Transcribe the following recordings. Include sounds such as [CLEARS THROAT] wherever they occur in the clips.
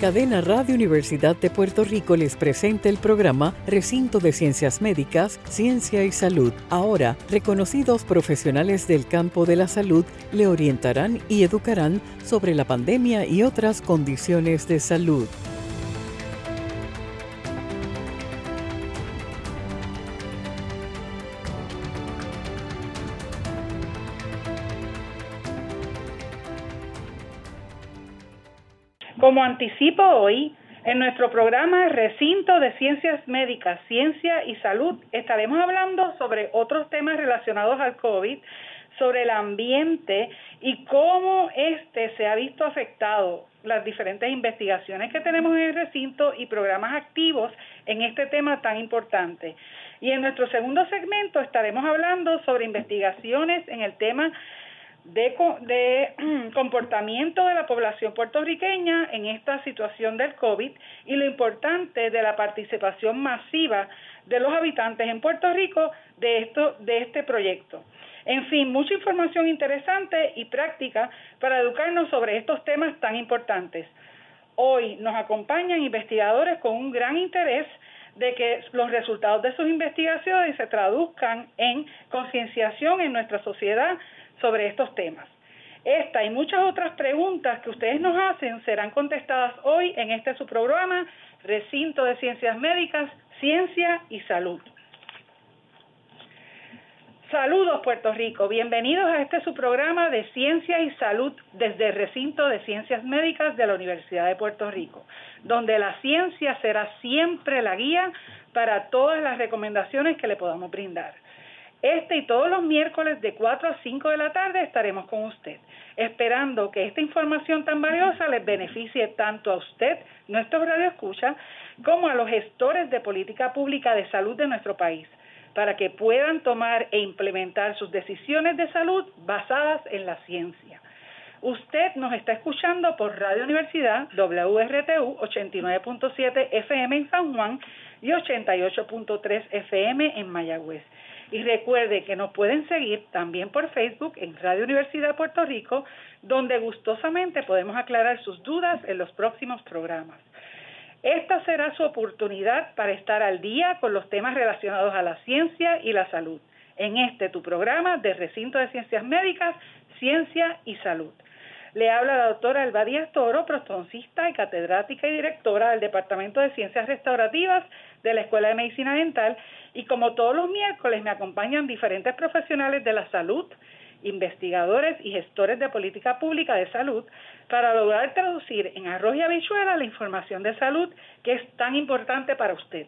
Cadena Radio Universidad de Puerto Rico les presenta el programa Recinto de Ciencias Médicas, Ciencia y Salud. Ahora, reconocidos profesionales del campo de la salud le orientarán y educarán sobre la pandemia y otras condiciones de salud. Como anticipo hoy, en nuestro programa Recinto de Ciencias Médicas, Ciencia y Salud estaremos hablando sobre otros temas relacionados al COVID, sobre el ambiente y cómo este se ha visto afectado, las diferentes investigaciones que tenemos en el recinto y programas activos en este tema tan importante. Y en nuestro segundo segmento estaremos hablando sobre investigaciones en el tema de, de [CLEARS THROAT] comportamiento de la población puertorriqueña en esta situación del COVID y lo importante de la participación masiva de los habitantes en Puerto Rico de, esto, de este proyecto. En fin, mucha información interesante y práctica para educarnos sobre estos temas tan importantes. Hoy nos acompañan investigadores con un gran interés de que los resultados de sus investigaciones se traduzcan en concienciación en nuestra sociedad sobre estos temas. Esta y muchas otras preguntas que ustedes nos hacen serán contestadas hoy en este su programa, Recinto de Ciencias Médicas, Ciencia y Salud. Saludos Puerto Rico, bienvenidos a este su programa de Ciencia y Salud desde el Recinto de Ciencias Médicas de la Universidad de Puerto Rico, donde la ciencia será siempre la guía para todas las recomendaciones que le podamos brindar. Este y todos los miércoles de 4 a 5 de la tarde estaremos con usted, esperando que esta información tan valiosa les beneficie tanto a usted, nuestro radio escucha, como a los gestores de política pública de salud de nuestro país, para que puedan tomar e implementar sus decisiones de salud basadas en la ciencia. Usted nos está escuchando por Radio Universidad WRTU 89.7 FM en San Juan y 88.3 FM en Mayagüez y recuerde que nos pueden seguir también por Facebook en Radio Universidad Puerto Rico, donde gustosamente podemos aclarar sus dudas en los próximos programas. Esta será su oportunidad para estar al día con los temas relacionados a la ciencia y la salud. En este tu programa de Recinto de Ciencias Médicas, Ciencia y Salud. Le habla la doctora Elba Díaz Toro, prostoncista y catedrática y directora del Departamento de Ciencias Restaurativas de la Escuela de Medicina Dental y como todos los miércoles me acompañan diferentes profesionales de la salud, investigadores y gestores de política pública de salud para lograr traducir en arroz y habichuela la información de salud que es tan importante para usted.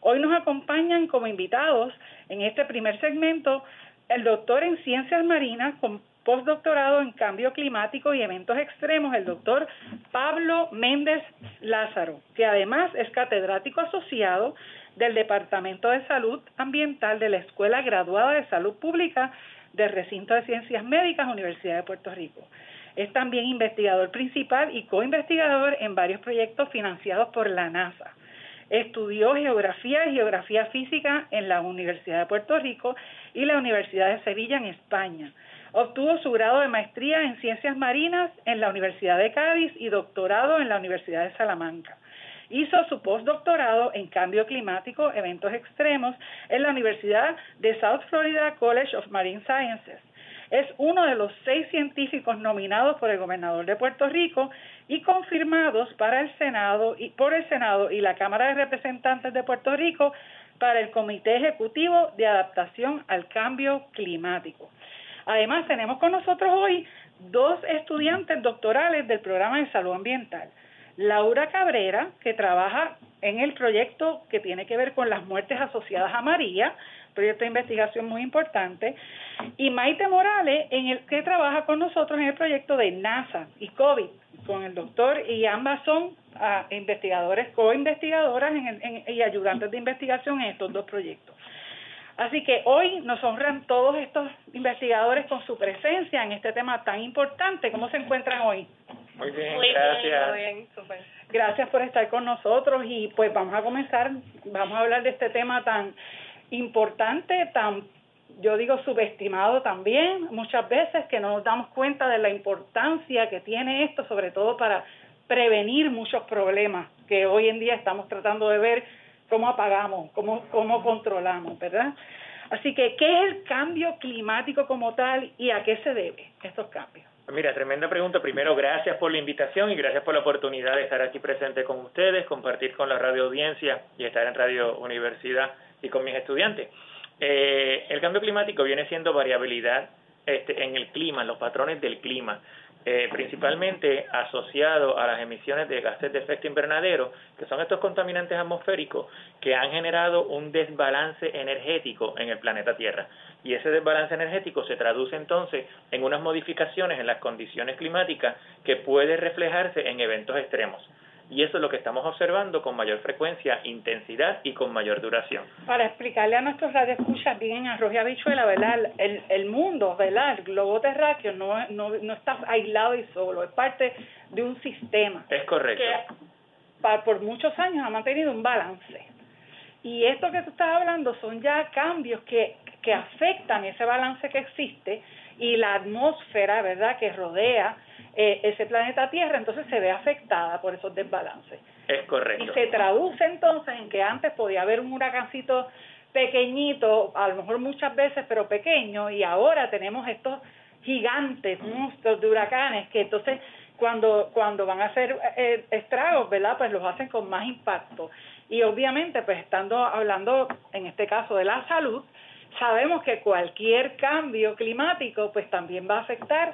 Hoy nos acompañan como invitados en este primer segmento el doctor en ciencias marinas con postdoctorado en cambio climático y eventos extremos, el doctor Pablo Méndez Lázaro, que además es catedrático asociado del Departamento de Salud Ambiental de la Escuela Graduada de Salud Pública del Recinto de Ciencias Médicas, Universidad de Puerto Rico. Es también investigador principal y co-investigador en varios proyectos financiados por la NASA. Estudió geografía y geografía física en la Universidad de Puerto Rico y la Universidad de Sevilla en España. Obtuvo su grado de maestría en ciencias marinas en la Universidad de Cádiz y doctorado en la Universidad de Salamanca. Hizo su postdoctorado en cambio climático, eventos extremos, en la Universidad de South Florida College of Marine Sciences. Es uno de los seis científicos nominados por el gobernador de Puerto Rico y confirmados para el Senado y por el Senado y la Cámara de Representantes de Puerto Rico para el Comité Ejecutivo de Adaptación al Cambio Climático. Además, tenemos con nosotros hoy dos estudiantes doctorales del programa de salud ambiental. Laura Cabrera, que trabaja en el proyecto que tiene que ver con las muertes asociadas a María, proyecto de investigación muy importante, y Maite Morales, en el que trabaja con nosotros en el proyecto de NASA y COVID, con el doctor, y ambas son ah, investigadores, co-investigadoras y ayudantes de investigación en estos dos proyectos. Así que hoy nos honran todos estos investigadores con su presencia en este tema tan importante. ¿Cómo se encuentran hoy? Muy bien, gracias. bien, Gracias por estar con nosotros y pues vamos a comenzar, vamos a hablar de este tema tan importante, tan yo digo subestimado también muchas veces que no nos damos cuenta de la importancia que tiene esto, sobre todo para prevenir muchos problemas que hoy en día estamos tratando de ver cómo apagamos, cómo, cómo controlamos, ¿verdad? Así que, ¿qué es el cambio climático como tal y a qué se debe estos cambios? Mira, tremenda pregunta. Primero, gracias por la invitación y gracias por la oportunidad de estar aquí presente con ustedes, compartir con la radio audiencia y estar en Radio Universidad y con mis estudiantes. Eh, el cambio climático viene siendo variabilidad este, en el clima, en los patrones del clima. Eh, principalmente asociado a las emisiones de gases de efecto invernadero, que son estos contaminantes atmosféricos que han generado un desbalance energético en el planeta Tierra. Y ese desbalance energético se traduce entonces en unas modificaciones en las condiciones climáticas que puede reflejarse en eventos extremos y eso es lo que estamos observando con mayor frecuencia, intensidad y con mayor duración. Para explicarle a nuestros radioescuchas bien en arroz y habichuela, ¿verdad? El, el mundo, ¿verdad? El globo terráqueo no, no, no está aislado y solo, es parte de un sistema. Es correcto. Que por muchos años ha mantenido un balance. Y esto que tú estás hablando son ya cambios que, que afectan ese balance que existe y la atmósfera, ¿verdad?, que rodea eh, ese planeta Tierra entonces se ve afectada por esos desbalances. Es correcto. Y se traduce entonces en que antes podía haber un huracancito pequeñito, a lo mejor muchas veces, pero pequeño, y ahora tenemos estos gigantes monstruos de huracanes que entonces cuando cuando van a hacer eh, estragos, ¿verdad? Pues los hacen con más impacto. Y obviamente, pues estando hablando en este caso de la salud, sabemos que cualquier cambio climático pues también va a afectar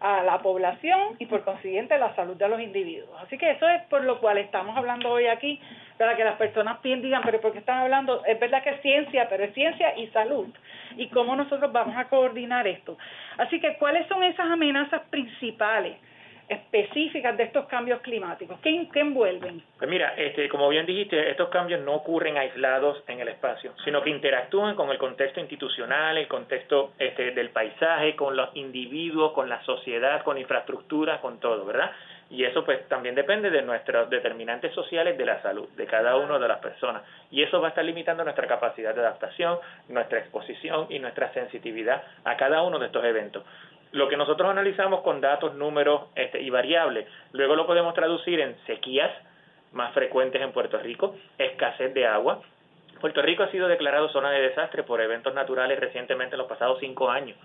a la población y por consiguiente la salud de los individuos. Así que eso es por lo cual estamos hablando hoy aquí, para que las personas digan, pero ¿por qué están hablando? Es verdad que es ciencia, pero es ciencia y salud. ¿Y cómo nosotros vamos a coordinar esto? Así que, ¿cuáles son esas amenazas principales? Específicas de estos cambios climáticos? ¿Qué, ¿Qué, envuelven? Pues mira, este, como bien dijiste, estos cambios no ocurren aislados en el espacio, sino que interactúan con el contexto institucional, el contexto este, del paisaje, con los individuos, con la sociedad, con infraestructura, con todo, ¿verdad? Y eso pues también depende de nuestros determinantes sociales de la salud, de cada una de las personas. Y eso va a estar limitando nuestra capacidad de adaptación, nuestra exposición y nuestra sensitividad a cada uno de estos eventos lo que nosotros analizamos con datos, números este, y variables, luego lo podemos traducir en sequías más frecuentes en Puerto Rico, escasez de agua. Puerto Rico ha sido declarado zona de desastre por eventos naturales recientemente en los pasados cinco años,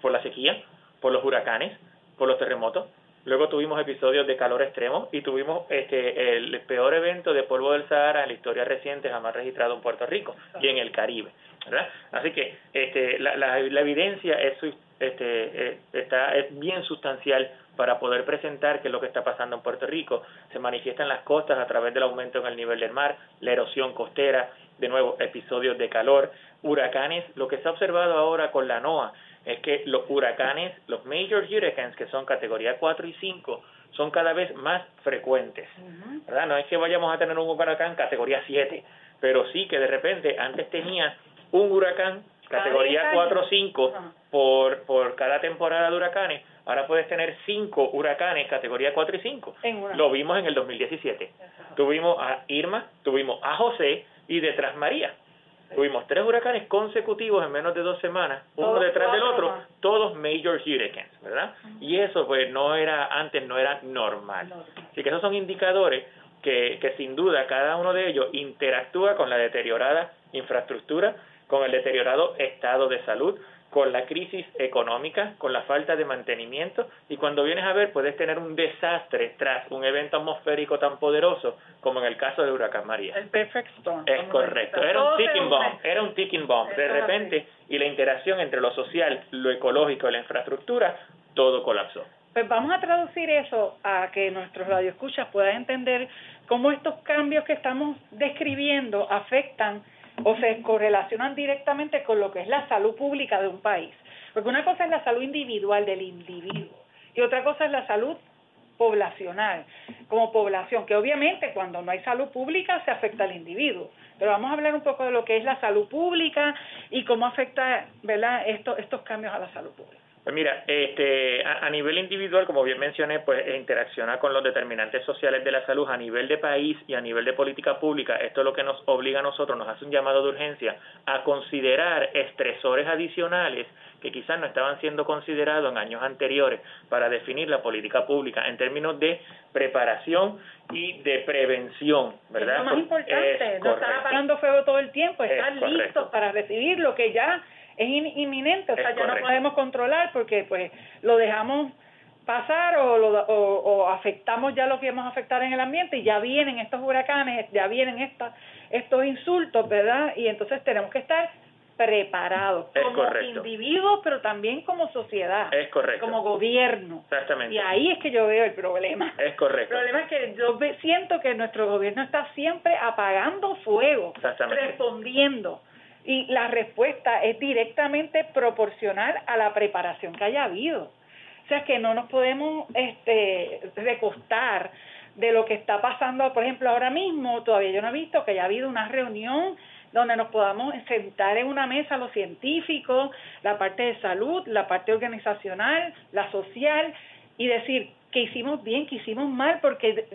por la sequía, por los huracanes, por los terremotos. Luego tuvimos episodios de calor extremo y tuvimos este, el peor evento de polvo del Sahara en la historia reciente jamás registrado en Puerto Rico y en el Caribe. ¿verdad? Así que este, la, la, evidencia es este, eh, está, es bien sustancial para poder presentar qué es lo que está pasando en Puerto Rico. Se manifiesta en las costas a través del aumento en el nivel del mar, la erosión costera, de nuevo, episodios de calor, huracanes. Lo que se ha observado ahora con la NOAA es que los huracanes, los major hurricanes, que son categoría 4 y 5, son cada vez más frecuentes. ¿verdad? No es que vayamos a tener un huracán categoría 7, pero sí que de repente antes tenía un huracán categoría 4 o 5 por, por cada temporada de huracanes, ahora puedes tener 5 huracanes categoría 4 y 5. Lo vimos en el 2017. Tuvimos a Irma, tuvimos a José y detrás María. Tuvimos tres huracanes consecutivos en menos de dos semanas, uno detrás del otro, todos major hurricanes, ¿verdad? Y eso pues no era, antes no era normal. Así que esos son indicadores que, que sin duda cada uno de ellos interactúa con la deteriorada infraestructura con el deteriorado estado de salud, con la crisis económica, con la falta de mantenimiento y cuando vienes a ver puedes tener un desastre tras un evento atmosférico tan poderoso como en el caso del huracán María. El perfect storm. Es correcto, era un ticking bomb, era un ticking bomb. De repente y la interacción entre lo social, lo ecológico y la infraestructura, todo colapsó. Pues vamos a traducir eso a que nuestros radioescuchas puedan entender cómo estos cambios que estamos describiendo afectan o se correlacionan directamente con lo que es la salud pública de un país. Porque una cosa es la salud individual del individuo y otra cosa es la salud poblacional, como población, que obviamente cuando no hay salud pública se afecta al individuo. Pero vamos a hablar un poco de lo que es la salud pública y cómo afecta ¿verdad? estos cambios a la salud pública. Pues mira, este, a, nivel individual, como bien mencioné, pues interacciona con los determinantes sociales de la salud a nivel de país y a nivel de política pública. Esto es lo que nos obliga a nosotros, nos hace un llamado de urgencia a considerar estresores adicionales que quizás no estaban siendo considerados en años anteriores para definir la política pública en términos de preparación y de prevención, ¿verdad? Es lo más importante, no estar apagando fuego todo el tiempo, estar listos para recibir lo que ya es inminente, o sea, ya no podemos controlar porque pues lo dejamos pasar o, lo, o, afectamos ya lo que vamos a afectar en el ambiente y ya vienen estos huracanes, ya vienen estas, estos insultos, ¿verdad? Y entonces tenemos que estar preparados como individuos, pero también como sociedad, es correcto. como gobierno. Exactamente. Y ahí es que yo veo el problema. Es correcto. El problema es que yo siento que nuestro gobierno está siempre apagando fuego, respondiendo y la respuesta es directamente proporcional a la preparación que haya habido. O sea que no nos podemos este, recostar de lo que está pasando, por ejemplo, ahora mismo, todavía yo no he visto que haya habido una reunión donde nos podamos sentar en una mesa los científicos, la parte de salud, la parte organizacional, la social, y decir que hicimos bien, que hicimos mal, porque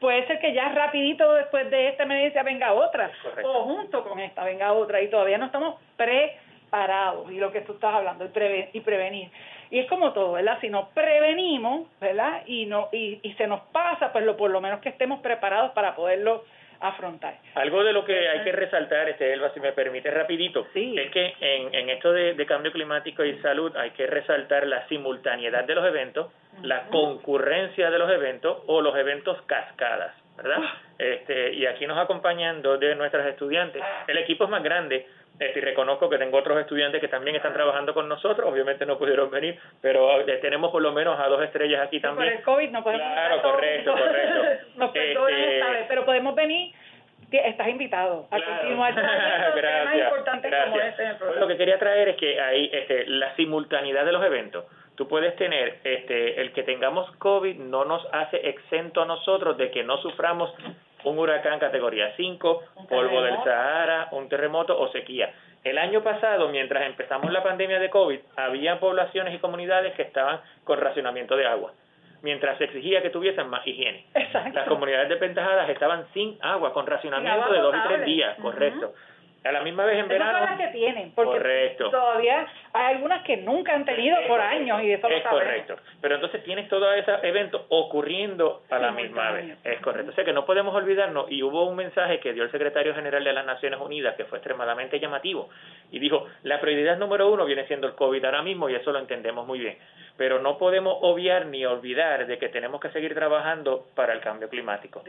puede ser que ya rapidito después de esta emergencia venga otra, o junto con esta venga otra, y todavía no estamos preparados, y lo que tú estás hablando, y, y prevenir. Y es como todo, ¿verdad? Si no prevenimos, ¿verdad? Y, no, y, y se nos pasa, pues lo, por lo menos que estemos preparados para poderlo afrontar. Algo de lo que hay que resaltar, este Elba, si me permite rapidito, es que en, en esto de, de, cambio climático y salud hay que resaltar la simultaneidad de los eventos, la concurrencia de los eventos o los eventos cascadas, ¿verdad? Este, y aquí nos acompañan dos de nuestras estudiantes. El equipo es más grande, este, y reconozco que tengo otros estudiantes que también están trabajando con nosotros, obviamente no pudieron venir, pero eh, tenemos por lo menos a dos estrellas aquí también. Por el COVID no podemos Claro, correcto, correcto. [LAUGHS] Nos este, pero podemos venir estás invitado a continuar [LAUGHS] gracias, como Lo que quería traer es que hay este, la simultaneidad de los eventos. Tú puedes tener, este, el que tengamos COVID no nos hace exento a nosotros de que no suframos un huracán categoría 5, polvo del Sahara, un terremoto o sequía. El año pasado, mientras empezamos la pandemia de COVID, había poblaciones y comunidades que estaban con racionamiento de agua, mientras se exigía que tuviesen más higiene. Las comunidades desventajadas estaban sin agua, con racionamiento de dos y tres días, correcto. A la misma vez en verano. Son las que tienen, porque todavía hay algunas que nunca han tenido por años y eso Es correcto. Pero entonces tienes todos esos eventos ocurriendo a la misma vez. Es correcto. O sea que no podemos olvidarnos, y hubo un mensaje que dio el secretario general de las Naciones Unidas que fue extremadamente llamativo, y dijo, la prioridad número uno viene siendo el COVID ahora mismo, y eso lo entendemos muy bien. Pero no podemos obviar ni olvidar de que tenemos que seguir trabajando para el cambio climático.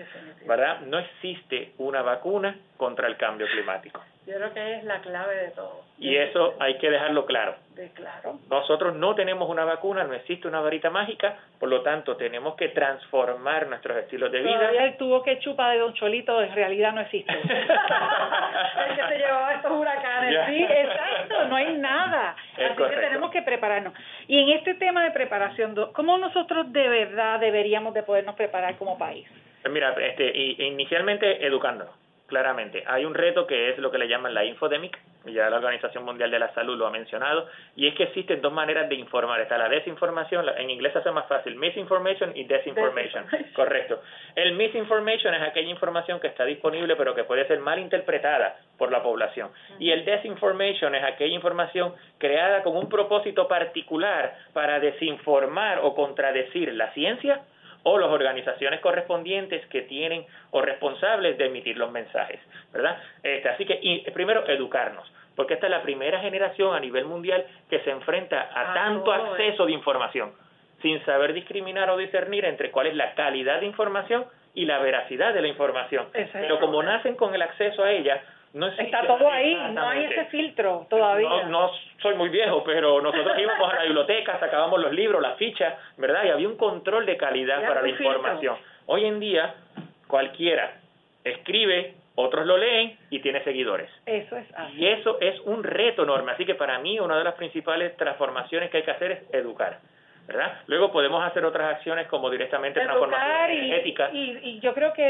¿Verdad? No existe una vacuna contra el cambio climático. Yo creo que es la clave de todo. Y eso hay que dejarlo claro. Claro. Nosotros no tenemos una vacuna, no existe una varita mágica, por lo tanto tenemos que transformar nuestros estilos de vida. Todavía el tubo que chupa de Don Cholito en realidad no existe. [LAUGHS] el que se llevaba estos huracanes. Sí, exacto, no hay nada. Así que tenemos que prepararnos. Y en este tema de preparación, ¿cómo nosotros de verdad deberíamos de podernos preparar como país? Mira, este, inicialmente educándonos claramente. Hay un reto que es lo que le llaman la infodemic, ya la Organización Mundial de la Salud lo ha mencionado, y es que existen dos maneras de informar. Está la desinformación, en inglés se hace más fácil, misinformation y desinformation. Correcto. El misinformation es aquella información que está disponible pero que puede ser mal interpretada por la población. Y el desinformation es aquella información creada con un propósito particular para desinformar o contradecir la ciencia o las organizaciones correspondientes que tienen o responsables de emitir los mensajes, ¿verdad? Este, así que y, primero educarnos, porque esta es la primera generación a nivel mundial que se enfrenta a ah, tanto acceso de información, sin saber discriminar o discernir entre cuál es la calidad de información y la veracidad de la información. Pero como nacen con el acceso a ella, no Está todo ahí, no hay ese filtro todavía. No, no, soy muy viejo, pero nosotros [LAUGHS] íbamos a la biblioteca, sacábamos los libros, las fichas, ¿verdad? Y había un control de calidad para la información. Hoy en día, cualquiera escribe, otros lo leen y tiene seguidores. Eso es así. Y eso es un reto enorme. Así que para mí una de las principales transformaciones que hay que hacer es educar. ¿Verdad? Luego podemos hacer otras acciones como directamente transformación energética. Y, y, yo creo que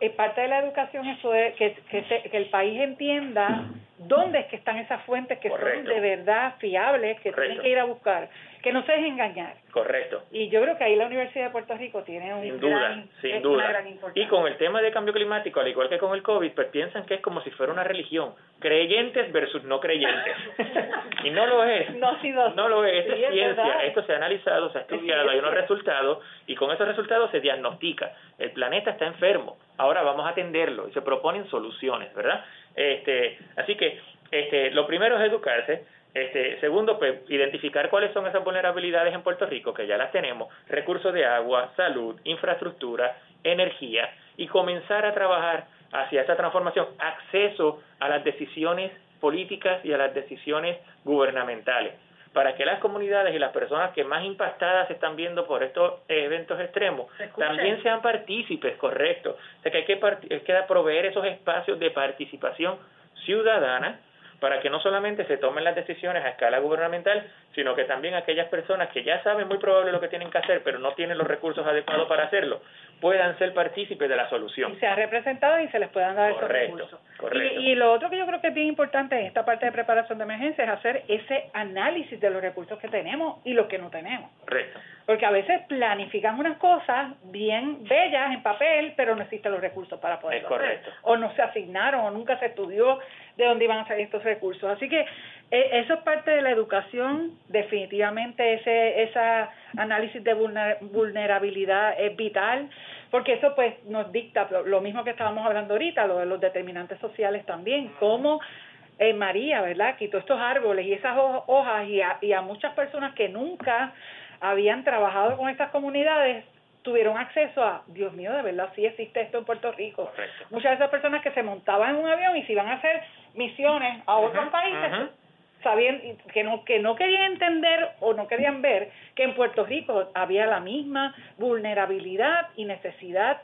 eh, parte de la educación es que, que, que el país entienda dónde es que están esas fuentes que son de verdad fiables, que tienen que ir a buscar, que no se dejen engañar. Correcto. Y yo creo que ahí la Universidad de Puerto Rico tiene un sin duda, sin duda. y con el tema de cambio climático, al igual que con el COVID, pues piensan que es como si fuera una religión, creyentes versus no creyentes. [LAUGHS] y no lo es. No, no lo es, esto es ciencia, esto se ha analizado, se ha estudiado, hay unos [LAUGHS] resultados y con esos resultados se diagnostica. El planeta está enfermo, ahora vamos a atenderlo y se proponen soluciones, ¿verdad? Este, así que este, lo primero es educarse. Este, segundo, pues identificar cuáles son esas vulnerabilidades en Puerto Rico, que ya las tenemos, recursos de agua, salud, infraestructura, energía, y comenzar a trabajar hacia esa transformación, acceso a las decisiones políticas y a las decisiones gubernamentales, para que las comunidades y las personas que más impactadas se están viendo por estos eventos extremos también sean partícipes, correcto. O sea que hay que, hay que proveer esos espacios de participación ciudadana para que no solamente se tomen las decisiones a escala gubernamental, sino que también aquellas personas que ya saben muy probable lo que tienen que hacer, pero no tienen los recursos adecuados para hacerlo, puedan ser partícipes de la solución. Y se ha representado y se les puedan dar esos recursos. Correcto. Y, y, lo otro que yo creo que es bien importante en esta parte de preparación de emergencia es hacer ese análisis de los recursos que tenemos y los que no tenemos. Correcto. Porque a veces planifican unas cosas bien bellas en papel, pero no existen los recursos para poderlo correcto. O no se asignaron, o nunca se estudió de dónde iban a salir estos recursos. Así que eh, eso es parte de la educación, definitivamente ese esa análisis de vulnerabilidad es vital, porque eso pues nos dicta lo mismo que estábamos hablando ahorita, lo de los determinantes sociales también, cómo eh, María, ¿verdad? Quitó estos árboles y esas hojas y a, y a muchas personas que nunca habían trabajado con estas comunidades tuvieron acceso a, Dios mío, de verdad sí existe esto en Puerto Rico. Muchas de esas personas que se montaban en un avión y se iban a hacer misiones a otros países, sabían que no, que no querían entender o no querían ver que en Puerto Rico había la misma vulnerabilidad y necesidad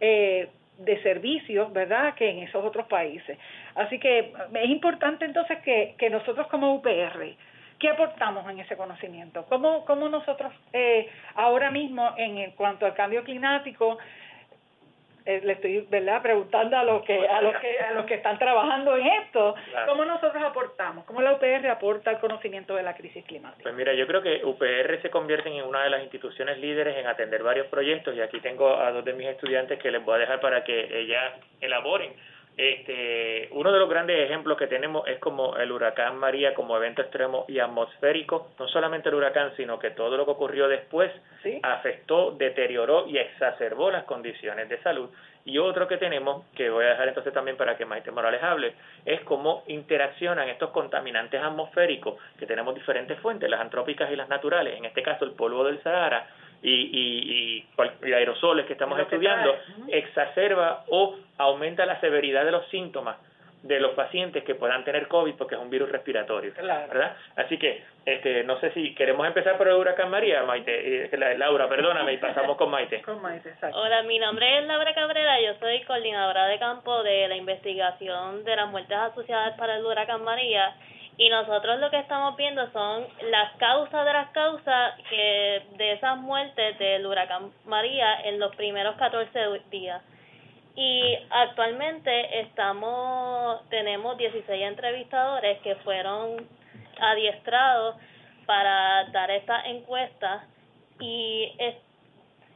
eh, de servicios, ¿verdad?, que en esos otros países. Así que es importante entonces que, que nosotros como UPR, ¿qué aportamos en ese conocimiento? ¿Cómo, cómo nosotros eh, ahora mismo en cuanto al cambio climático le estoy verdad preguntando a los que a los que a los que están trabajando en esto cómo nosotros aportamos cómo la UPR aporta el conocimiento de la crisis climática pues mira yo creo que UPR se convierte en una de las instituciones líderes en atender varios proyectos y aquí tengo a dos de mis estudiantes que les voy a dejar para que ellas elaboren este, uno de los grandes ejemplos que tenemos es como el huracán María como evento extremo y atmosférico, no solamente el huracán, sino que todo lo que ocurrió después afectó, deterioró y exacerbó las condiciones de salud. Y otro que tenemos, que voy a dejar entonces también para que Maite Morales hable, es cómo interaccionan estos contaminantes atmosféricos, que tenemos diferentes fuentes, las antrópicas y las naturales, en este caso el polvo del Sahara, y, y, aerosoles que estamos estudiando, exacerba o aumenta la severidad de los síntomas de los pacientes que puedan tener COVID porque es un virus respiratorio, ¿verdad? Así que este, no sé si queremos empezar por el huracán María, Maite, eh, Laura, perdóname, y pasamos con Maite. [LAUGHS] Con Maite, exacto. Hola, mi nombre es Laura Cabrera, yo soy coordinadora de campo de la investigación de las muertes asociadas para el huracán María y nosotros lo que estamos viendo son las causas de las causas que de esas muertes del huracán María en los primeros 14 días. Y actualmente estamos tenemos 16 entrevistadores que fueron adiestrados para dar esta encuesta y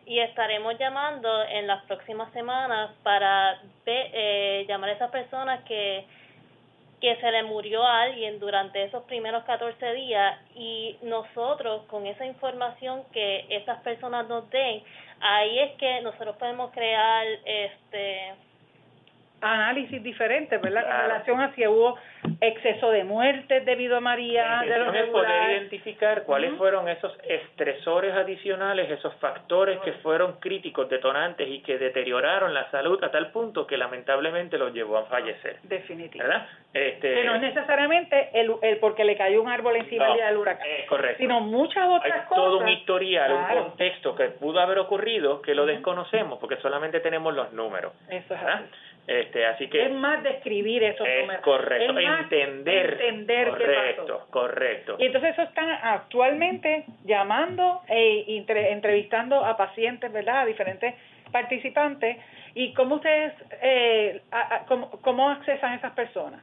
y estaremos llamando en las próximas semanas para eh, llamar a esas personas que que se le murió a alguien durante esos primeros 14 días y nosotros con esa información que esas personas nos den, ahí es que nosotros podemos crear este análisis diferentes, ¿verdad? En relación a si hubo exceso de muertes debido a María. de los es poder identificar cuáles fueron esos estresores adicionales, esos factores que fueron críticos, detonantes y que deterioraron la salud a tal punto que lamentablemente los llevó a fallecer. Definitivamente. ¿Verdad? Este, que no es necesariamente el, el porque le cayó un árbol encima del huracán. Es correcto. Sino muchas otras Hay todo un historial, un contexto que pudo haber ocurrido que lo desconocemos porque solamente tenemos los números. Eso es Este, así que es más describir esos es números. correcto, Es más entender, entender qué correcto, pasó. correcto. Y entonces eso están actualmente llamando e entre- entrevistando a pacientes, ¿verdad? A diferentes participantes. ¿Y cómo ustedes, eh, a- a- cómo, cómo accesan a esas personas?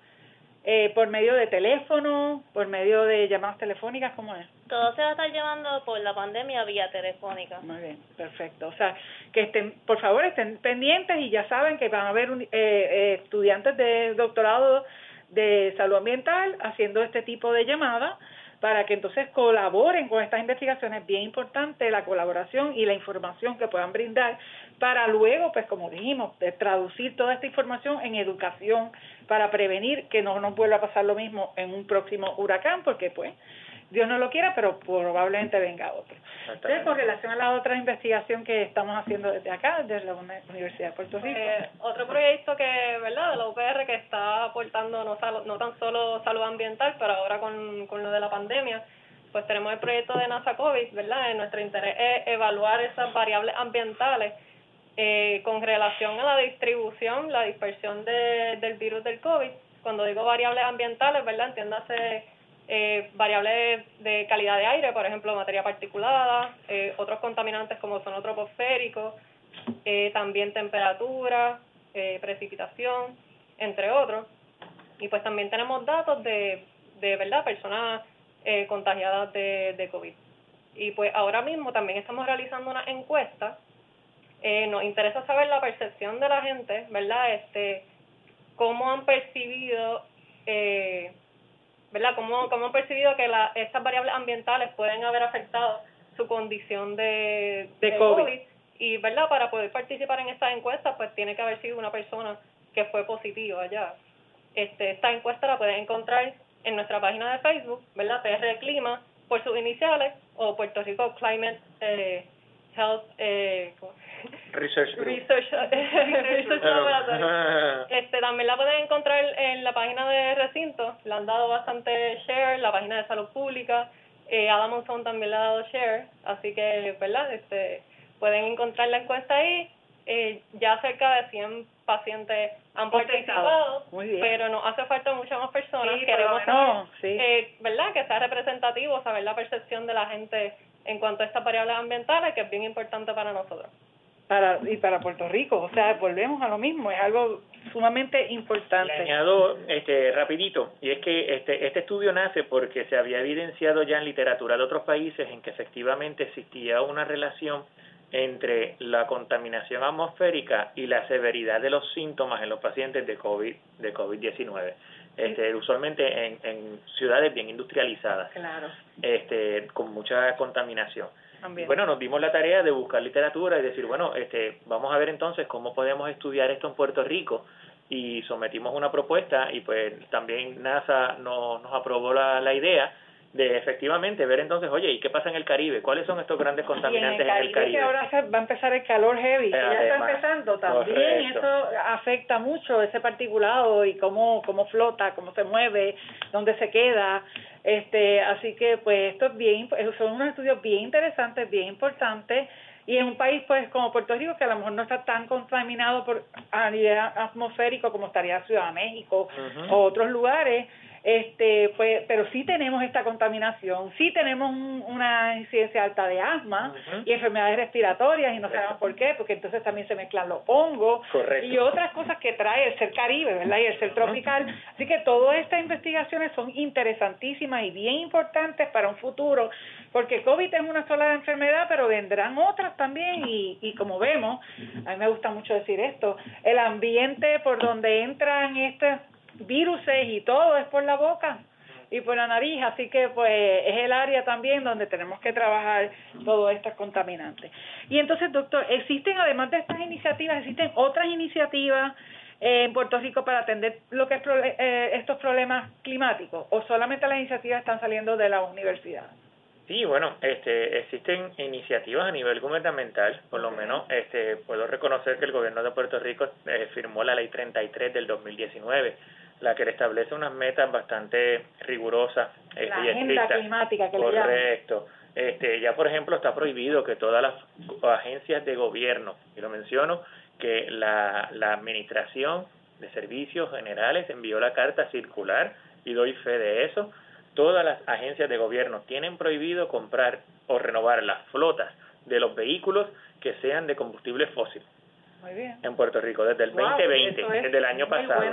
Eh, ¿Por medio de teléfono? ¿Por medio de llamadas telefónicas? ¿Cómo es? Todo se va a estar llevando por la pandemia vía telefónica. Muy bien, perfecto. O sea, que estén, por favor, estén pendientes y ya saben que van a haber eh, eh, estudiantes de doctorado de salud ambiental haciendo este tipo de llamadas para que entonces colaboren con estas investigaciones. Bien importante la colaboración y la información que puedan brindar para luego, pues como dijimos, de traducir toda esta información en educación para prevenir que no nos vuelva a pasar lo mismo en un próximo huracán, porque pues Dios no lo quiera, pero probablemente venga otro. Entonces, con relación a la otra investigación que estamos haciendo desde acá, desde la Uni- Universidad de Puerto Rico. Eh, otro proyecto que, ¿verdad?, de la UPR que está aportando no, sal- no tan solo salud ambiental, pero ahora con, con lo de la pandemia, pues tenemos el proyecto de NASA COVID, ¿verdad? Eh, nuestro interés es evaluar esas variables ambientales eh, con relación a la distribución, la dispersión de, del virus del COVID. Cuando digo variables ambientales, ¿verdad? Entiéndase eh, variables de calidad de aire, por ejemplo, materia particulada, eh, otros contaminantes como son troposféricos, eh, también temperatura, eh, precipitación, entre otros. Y pues también tenemos datos de, de verdad, personas contagiadas de, de COVID. Y pues ahora mismo también estamos realizando una encuesta. Nos interesa saber la percepción de la gente, ¿verdad? Este, cómo han percibido, eh, ¿verdad? Cómo, cómo han percibido que la, estas variables ambientales pueden haber afectado su condición de, De COVID. Y, ¿verdad? Para poder participar en estas encuestas, pues tiene que haber sido una persona que fue positiva ya. Este, esta encuesta la pueden encontrar en nuestra página de Facebook, ¿verdad? PR Clima, por sus iniciales, o Puerto Rico Climate eh, Health eh. Research Group. Research, [LAUGHS] Research Laboratory. [LAUGHS] Este, también la pueden encontrar en la página de recinto, le han dado bastante share, la página de salud pública, eh, Adam también le ha dado share, así que, ¿verdad? Este, pueden encontrar la encuesta ahí, eh, ya cerca de 100 pacientes han participado, Muy bien. pero nos hace falta muchas más personas, Sí, queremos saber, sí. eh, ¿verdad? Que sea representativo, saber la percepción de la gente en cuanto a estas variables ambientales, que es bien importante para nosotros. para y para Puerto Rico, o sea, volvemos a lo mismo, es algo sumamente Le importante. añado este, rapidito, y es que este, este estudio nace porque se había evidenciado ya en literatura de otros países en que efectivamente existía una relación entre la contaminación atmosférica y la severidad de los síntomas en los pacientes de COVID de COVID-19. Este, usualmente en, en ciudades bien industrializadas, Claro, este, con mucha contaminación. también. Bueno, nos dimos la tarea de buscar literatura y decir, bueno, este, vamos a ver entonces cómo podemos estudiar esto en Puerto Rico y sometimos una propuesta y pues también NASA nos, nos aprobó la, la idea de efectivamente ver entonces, oye, ¿y qué pasa en el Caribe? ¿Cuáles son estos grandes contaminantes y en el Caribe, que ahora va a empezar el calor heavy, ya está empezando también, correcto. eso afecta mucho ese particulado y cómo, cómo flota, cómo se mueve, dónde se queda, este, así que pues esto es bien, son unos estudios bien interesantes, bien importantes, y en un país pues como Puerto Rico que a lo mejor no está tan contaminado por a nivel atmosférico como estaría Ciudad de México o otros lugares, este pues pero sí tenemos esta contaminación, sí tenemos un- una incidencia alta de asma y enfermedades respiratorias y no sabemos por qué, porque entonces también se mezclan los hongos Correcto. y otras cosas que trae el ser caribe, ¿verdad? Y el ser tropical. Así que todas estas investigaciones son interesantísimas y bien importantes para un futuro, porque COVID es una sola enfermedad, pero vendrán otras también y, y como vemos, a mí me gusta mucho decir esto, el ambiente por donde entran estos virus y todo es por la boca y por la nariz, así que pues es el área también donde tenemos que trabajar todos estos contaminantes. Y entonces, doctor, ¿existen además de estas iniciativas, existen otras iniciativas eh, en Puerto Rico para atender lo que es eh, estos problemas climáticos o solamente las iniciativas están saliendo de la universidad? Sí, bueno, este, existen iniciativas a nivel gubernamental, por lo menos este, puedo reconocer que el gobierno de Puerto Rico eh, firmó la ley 33 del 2019, la que le establece unas metas bastante rigurosas La y agenda estrictas. climática que le. Correcto. Este, ya, por ejemplo, está prohibido que todas las agencias de gobierno, y lo menciono, que la, la Administración de Servicios Generales envió la carta circular y doy fe de eso. Todas las agencias de gobierno tienen prohibido comprar o renovar las flotas de los vehículos que sean de combustible fósil. Muy bien. En Puerto Rico, desde el 2020, desde el año pasado,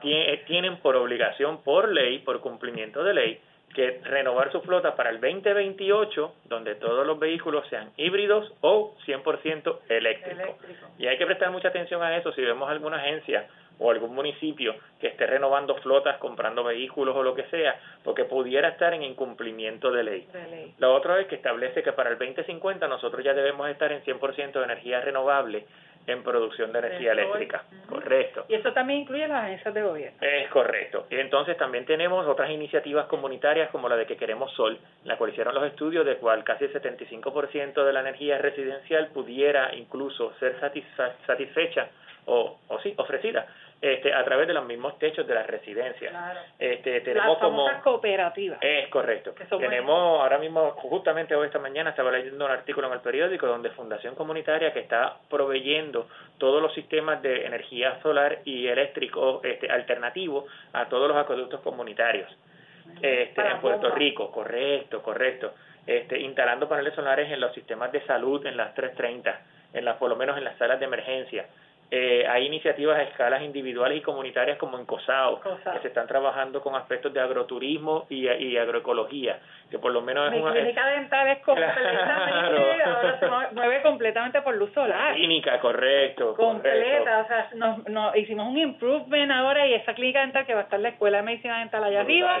tienen por obligación, por ley, por cumplimiento de ley, que renovar su flota para el 2028, donde todos los vehículos sean híbridos o 100% eléctricos. Y hay que prestar mucha atención a eso. Si vemos alguna agencia o algún municipio que esté renovando flotas, comprando vehículos o lo que sea, porque pudiera estar en incumplimiento de ley. ley. La otra es que establece que para el 2050 nosotros ya debemos estar en 100% de energía renovable en producción de energía eléctrica. Correcto. Y eso también incluye las agencias de gobierno. Es correcto. Y entonces también tenemos otras iniciativas comunitarias como la de que queremos sol, la cual hicieron los estudios de cual casi el 75% de la energía residencial pudiera incluso ser satisfecha o, o sí, ofrecida este, a través de los mismos techos de las residencias. Este, tenemos como cooperativas. Es correcto. Tenemos ahora mismo, justamente hoy esta mañana estaba leyendo un artículo en el periódico donde Fundación Comunitaria que está proveyendo todos los sistemas de energía solar y eléctrico este, alternativo a todos los acueductos comunitarios. Este, en Puerto Rico, correcto, correcto. Este, instalando paneles solares en los sistemas de salud en las 330, en las, por lo menos en las salas de emergencia, eh, hay iniciativas a escalas individuales y comunitarias como en COSAO, que se están trabajando con aspectos de agroturismo y, y agroecología, que por lo menos es una... clínica dental es completamente, ahora se [LAUGHS] mueve completamente por luz solar. Clínica, correcto. Completa, o sea, nos, hicimos un improvement ahora y esa clínica dental que va a estar la Escuela de Medicina Dental allá arriba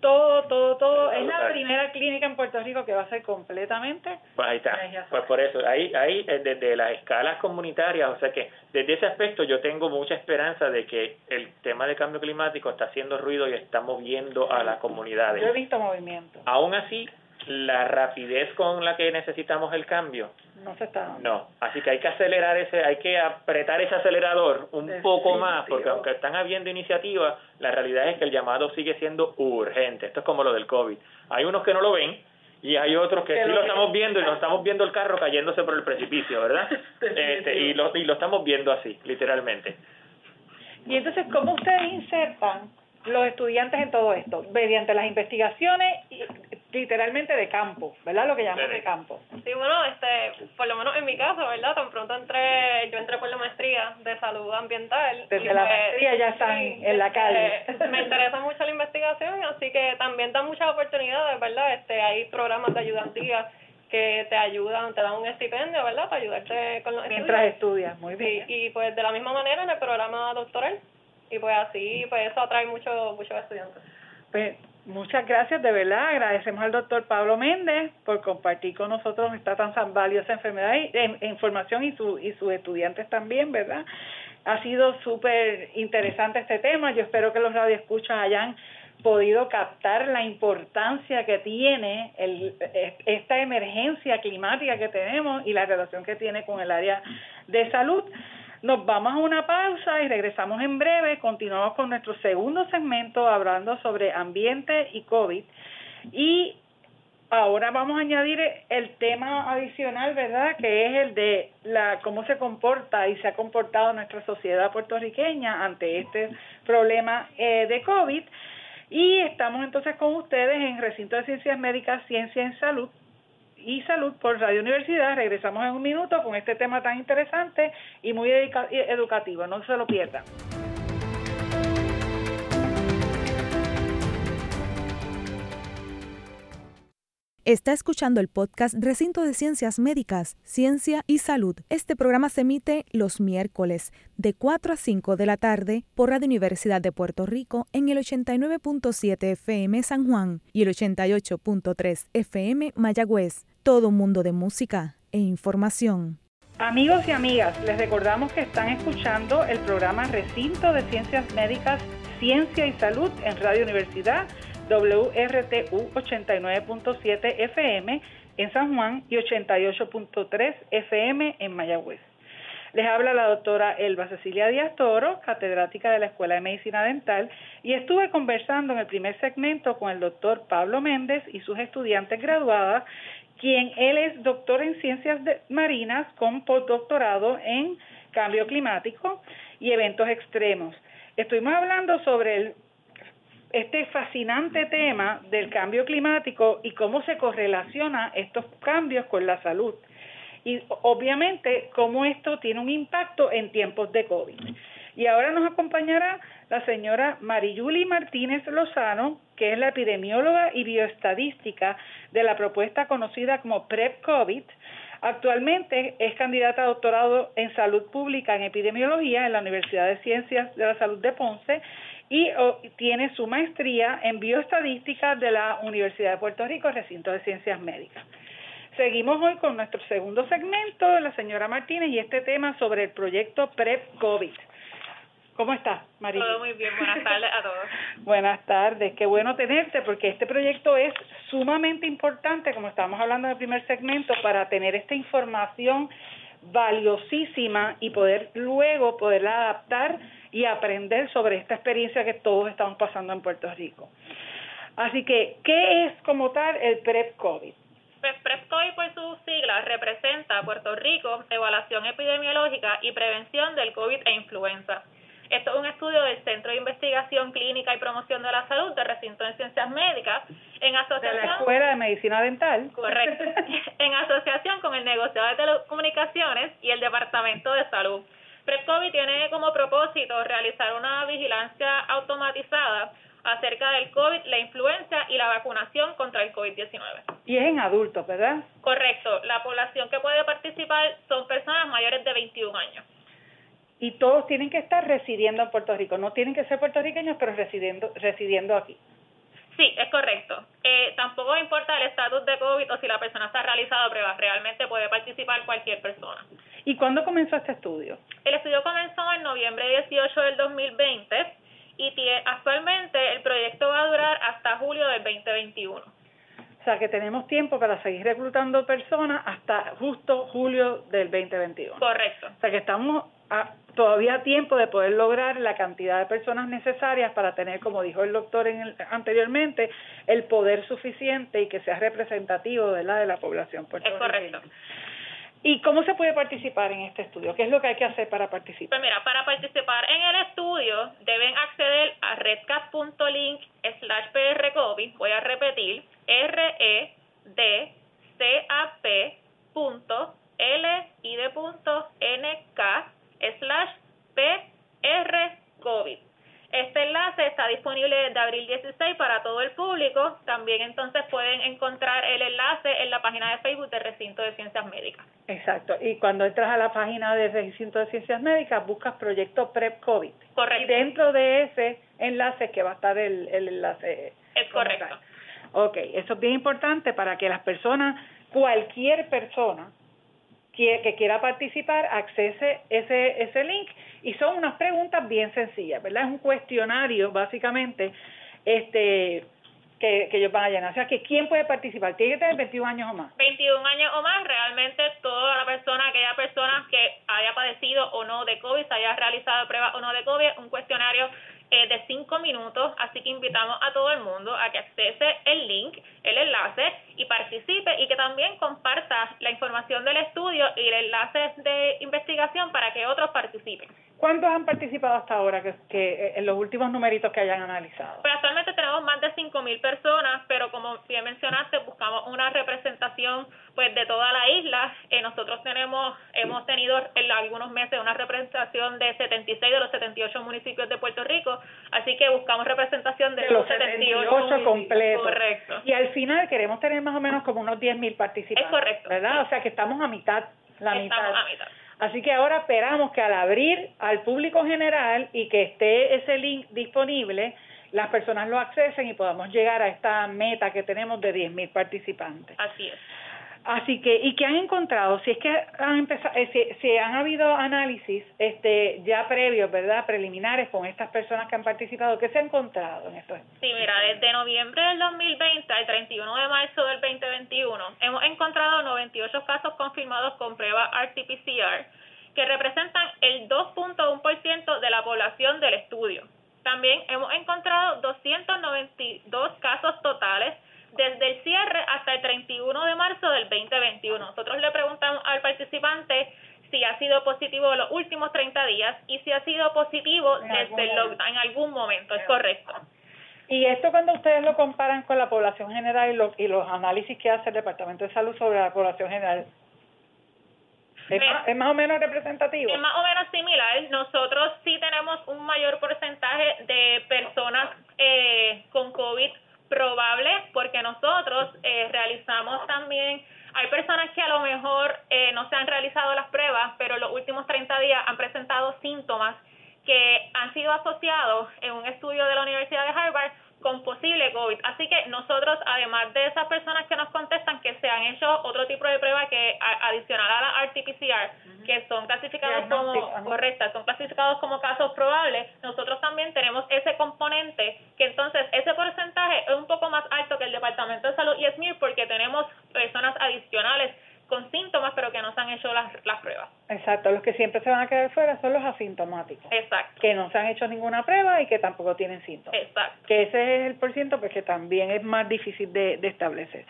todo, todo, todo. Es la primera clínica en Puerto Rico que va a ser completamente. Pues ahí está. Pues por eso, ahí, ahí eh, desde las escalas comunitarias, o sea que desde ese aspecto yo tengo mucha esperanza de que el tema de cambio climático está haciendo ruido y está moviendo a las comunidades. Yo he visto movimiento. Aún así, la rapidez con la que necesitamos el cambio no se está no. Así que hay que acelerar ese hay que apretar ese acelerador un poco más porque aunque están habiendo iniciativas la realidad es que el llamado sigue siendo urgente. Esto es como lo del covid. Hay unos que no lo ven y hay otros que, sí lo, estamos viendo y nos estamos viendo el carro cayéndose por el precipicio verdad [LAUGHS] este, y lo y lo estamos viendo así literalmente. Y entonces cómo ustedes insertan los estudiantes en todo esto mediante las investigaciones literalmente de campo, ¿verdad? Lo que llamamos de campo. Sí, bueno, este, por lo menos en mi caso, ¿verdad? Tan pronto entré, yo entré por la maestría de salud ambiental. Desde la pues, maestría ya están en la calle. Este, me interesa mucho la investigación, así que también dan muchas oportunidades, ¿verdad? Este, hay programas de ayudantía que te ayudan, te dan un estipendio, ¿verdad? Para ayudarte con los Mientras estudias, muy bien. y pues de la misma manera en el programa doctoral, y pues así, pues eso atrae mucho, muchos estudiantes. Pues Muchas gracias, de verdad. Agradecemos al doctor Pablo Méndez por compartir con nosotros esta tan valiosa enfermedad y e, información y, su, y sus estudiantes también, ¿verdad? Ha sido súper interesante este tema. Yo espero que los radioescuchas hayan podido captar la importancia que tiene el, esta emergencia climática que tenemos y la relación que tiene con el área de salud. Nos vamos a una pausa y regresamos en breve. Continuamos con nuestro segundo segmento hablando sobre ambiente y COVID. Y ahora vamos a añadir el tema adicional, ¿verdad? Que es el de la cómo se comporta y se ha comportado nuestra sociedad puertorriqueña ante este problema eh, de COVID. Y estamos entonces con ustedes en Recinto de Ciencias Médicas, Ciencia en Salud, y Salud por Radio Universidad. Regresamos en un minuto con este tema tan interesante y muy educativo. No se lo pierdan. Está escuchando el podcast Recinto de Ciencias Médicas, Ciencia y Salud. Este programa se emite los miércoles de 4 a 5 de la tarde por Radio Universidad de Puerto Rico en el 89.7 FM San Juan y el 88.3 FM Mayagüez. Todo un mundo de música e información. Amigos y amigas, les recordamos que están escuchando el programa Recinto de Ciencias Médicas, Ciencia y Salud en Radio Universidad WRTU 89.7 FM en San Juan y 88.3 FM en Mayagüez. Les habla la doctora Elba Cecilia Díaz Toro, catedrática de la Escuela de Medicina Dental, y estuve conversando en el primer segmento con el doctor Pablo Méndez y sus estudiantes graduadas, quien él es doctor en ciencias marinas con postdoctorado en cambio climático y eventos extremos. Estuvimos hablando sobre este fascinante tema del cambio climático y cómo se correlaciona estos cambios con la salud. Y obviamente cómo esto tiene un impacto en tiempos de COVID. Y ahora nos acompañará la señora Mariyuli Martínez Lozano, que es la epidemióloga y bioestadística de la propuesta conocida como PrEP-COVID. Actualmente es candidata a doctorado en salud pública en epidemiología en la Universidad de Ciencias de la Salud de Ponce y tiene su maestría en bioestadística de la Universidad de Puerto Rico, recinto de ciencias médicas. Seguimos hoy con nuestro segundo segmento de la señora Martínez y este tema sobre el proyecto PrEP-COVID. ¿Cómo estás, María? Todo muy bien, buenas tardes a todos. [LAUGHS] buenas tardes, qué bueno tenerte porque este proyecto es sumamente importante, como estábamos hablando en el primer segmento, para tener esta información valiosísima y poder luego poderla adaptar y aprender sobre esta experiencia que todos estamos pasando en Puerto Rico. Así que, ¿qué es como tal el PrEP-COVID? Pues PrEP-COVID por sus siglas representa Puerto Rico, Evaluación Epidemiológica y Prevención del COVID e Influenza. Esto es un estudio del Centro de Investigación Clínica y Promoción de la Salud del Recinto de Ciencias Médicas en asociación... De la Escuela de Medicina Dental. Correcto. [LAUGHS] en asociación con el negociado de telecomunicaciones y el Departamento de Salud. PrEP-COVID tiene como propósito realizar una vigilancia automatizada acerca del COVID, la influenza y la vacunación contra el COVID-19. Y es en adultos, ¿verdad? Correcto. La población que puede participar son personas mayores de 21 años. Y todos tienen que estar residiendo en Puerto Rico. No tienen que ser puertorriqueños, pero residiendo, residiendo aquí. Sí, es correcto. Eh, tampoco importa el estatus de COVID o si la persona está realizado pruebas. Realmente puede participar cualquier persona. ¿Y cuándo comenzó este estudio? El estudio comenzó en noviembre 18 del 2020 y actualmente el proyecto va a durar hasta julio del 2021. O sea que tenemos tiempo para seguir reclutando personas hasta justo julio del 2021. Correcto. O sea que estamos a, todavía tiempo de poder lograr la cantidad de personas necesarias para tener, como dijo el doctor en anteriormente, el poder suficiente y que sea representativo de la de la población puertorriqueña. Es correcto. ¿Y cómo se puede participar en este estudio? ¿Qué es lo que hay que hacer para participar? Pues mira, para participar en el estudio deben acceder a redcap.link slash prcovid. Voy a repetir, r e d c a p punto l i d punto n k slash prcovid. Este enlace está disponible desde abril 16 para todo el público. También entonces pueden encontrar el enlace en la página de Facebook del Recinto de Ciencias Médicas. Exacto. Y cuando entras a la página del Recinto de Ciencias Médicas, buscas Proyecto PrEP COVID. Correcto. Y dentro de ese enlace que va a estar el, el enlace. Es correcto. Ok, eso es bien importante para que las personas, cualquier persona, que quiera participar, accese ese, ese link y son unas preguntas bien sencillas, ¿verdad? Es un cuestionario, básicamente, este que, que ellos van a llenar. O sea, que ¿quién puede participar? ¿Tiene que tener 21 años o más? 21 años o más, realmente toda la persona, aquella persona que haya padecido o no de COVID, se haya realizado prueba o no de COVID, un cuestionario eh, de cinco minutos, así que invitamos a todo el mundo a que accese el link, el enlace y participe y que también comparta la información del estudio y el enlace de investigación para que otros participen. ¿Cuántos han participado hasta ahora que, que en los últimos numeritos que hayan analizado? Pues actualmente tenemos más de 5.000 personas, pero como bien mencionaste, buscamos una representación pues de toda la isla. Eh, nosotros tenemos hemos tenido en algunos meses una representación de 76 de los 78 municipios de Puerto Rico, así que buscamos representación de, los 78, completos. Correcto. Y al final queremos tener más o menos como unos 10.000 participantes. Es correcto. ¿Verdad? O sea que estamos a mitad, la estamos a mitad. Así que ahora esperamos que al abrir al público general y que esté ese link disponible, las personas lo accesen y podamos llegar a esta meta que tenemos de 10.000 participantes. Así es. Así que, ¿y qué han encontrado? Si es que han empezado, eh, si, han habido análisis este, ya previos, ¿verdad? Preliminares con estas personas que han participado, ¿qué se ha encontrado en esto? Sí, mira, desde noviembre del 2020 al 31 de marzo del 2021 hemos encontrado 98 casos confirmados con prueba RT-PCR que representan el 2.1% de la población del estudio. También hemos encontrado 292 casos totales desde el cierre hasta el 31 de marzo del 2021. Nosotros le preguntamos al participante si ha sido positivo los últimos 30 días y si ha sido positivo desde el lockdown en algún momento, es correcto. Y esto cuando ustedes lo comparan con la población general y, y los análisis que hace el Departamento de Salud sobre la población general, ¿Es, más, ¿Es, más, o menos representativo? Es más o menos similar. Nosotros sí tenemos un mayor porcentaje de personas eh, con COVID probable porque nosotros eh, realizamos también, hay personas que a lo mejor eh, no se han realizado las pruebas, pero los últimos 30 días han presentado síntomas que han sido asociados en un estudio de la Universidad de Harvard con posible COVID. Así que nosotros, además de esas personas que nos contestan que se han hecho otro tipo de prueba que adicional a la RT-PCR, que son clasificados como correctas, son clasificados como casos probables, nosotros también tenemos ese componente que entonces ese porcentaje es un poco más alto que el Departamento de Salud y SMIR porque tenemos personas adicionales con síntomas, pero que no se han hecho las, las pruebas. Exacto, los que siempre se van a quedar fuera son los asintomáticos. Exacto. Que no se han hecho ninguna prueba y que tampoco tienen síntomas. Exacto. Que ese es el porciento, pues que también es más difícil de, de establecer.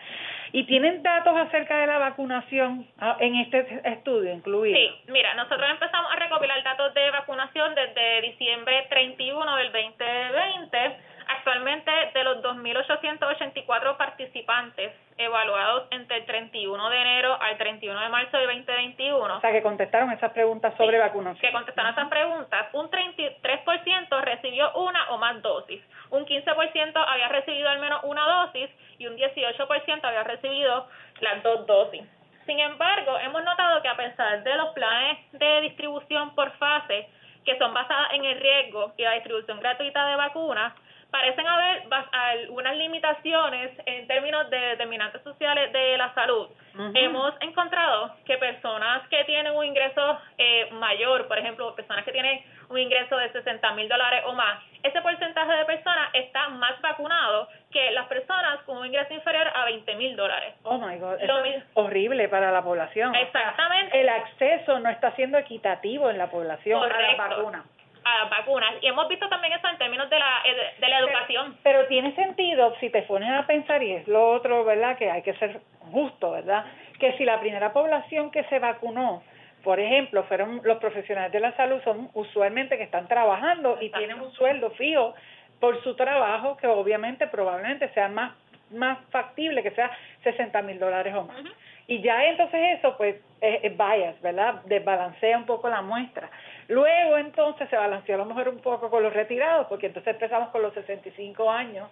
¿Y tienen datos acerca de la vacunación ah, en este estudio incluido? Sí, mira, nosotros empezamos a recopilar datos de vacunación desde diciembre 31 del 2020 Actualmente, de los 2.884 participantes evaluados entre el 31 de enero al 31 de marzo de 2021. O sea, que contestaron esas preguntas sobre vacunación. Que contestaron esas preguntas. Un 33% recibió una o más dosis. Un 15% había recibido al menos una dosis y un 18% había recibido las dos dosis. Sin embargo, hemos notado que a pesar de los planes de distribución por fase, que son basadas en el riesgo y la distribución gratuita de vacunas, parecen haber algunas limitaciones en términos de determinantes sociales de la salud. Hemos encontrado que personas que tienen un ingreso eh, mayor, por ejemplo, personas que tienen un ingreso de 60 mil dólares o más, ese porcentaje de personas está más vacunado que las personas con un ingreso inferior a 20 mil dólares. Oh my God, eso es horrible para la población. Exactamente. el acceso no está siendo equitativo en la población a las vacunas a vacunas. Y hemos visto también eso en términos de la, de la educación. Pero, tiene sentido si te pones a pensar, y es lo otro, ¿verdad? Que hay que ser justo, ¿verdad? Que si la primera población que se vacunó, por ejemplo, fueron los profesionales de la salud, son usualmente que están trabajando y tienen un sueldo fijo por su trabajo, que obviamente probablemente sea más, más factible, que sea 60 mil dólares o más. Y ya entonces eso, pues, es, es bias, ¿verdad? Desbalancea un poco la muestra. Luego entonces se balanceó a lo mejor un poco con los retirados, porque entonces empezamos con los 65 años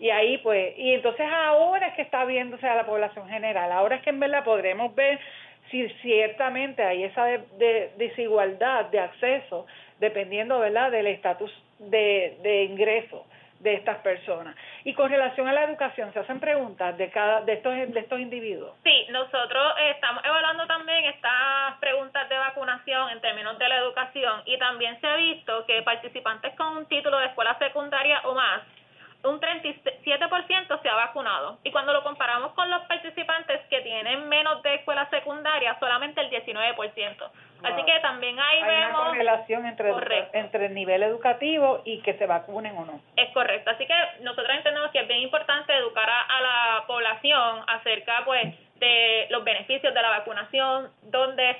y ahí pues, y entonces ahora es que está viéndose a la población general, ahora es que en verdad podremos ver si ciertamente hay esa de, desigualdad de acceso dependiendo, ¿verdad?, del estatus de, de ingreso de estas personas. Y con relación a la educación, ¿se hacen preguntas de cada de estos de estos individuos? Sí, nosotros estamos evaluando también estas preguntas de vacunación en términos de la educación y también se ha visto que participantes con un título de escuela secundaria o más un 37% se ha vacunado. Y cuando lo comparamos con los participantes que tienen menos de escuela secundaria, solamente el 19%. Así que también ahí Hay vemos... una correlación entre, entre el nivel educativo y que se vacunen o no. Es correcto. Así que nosotros entendemos que es bien importante educar a, la población acerca pues de los beneficios de la vacunación, dónde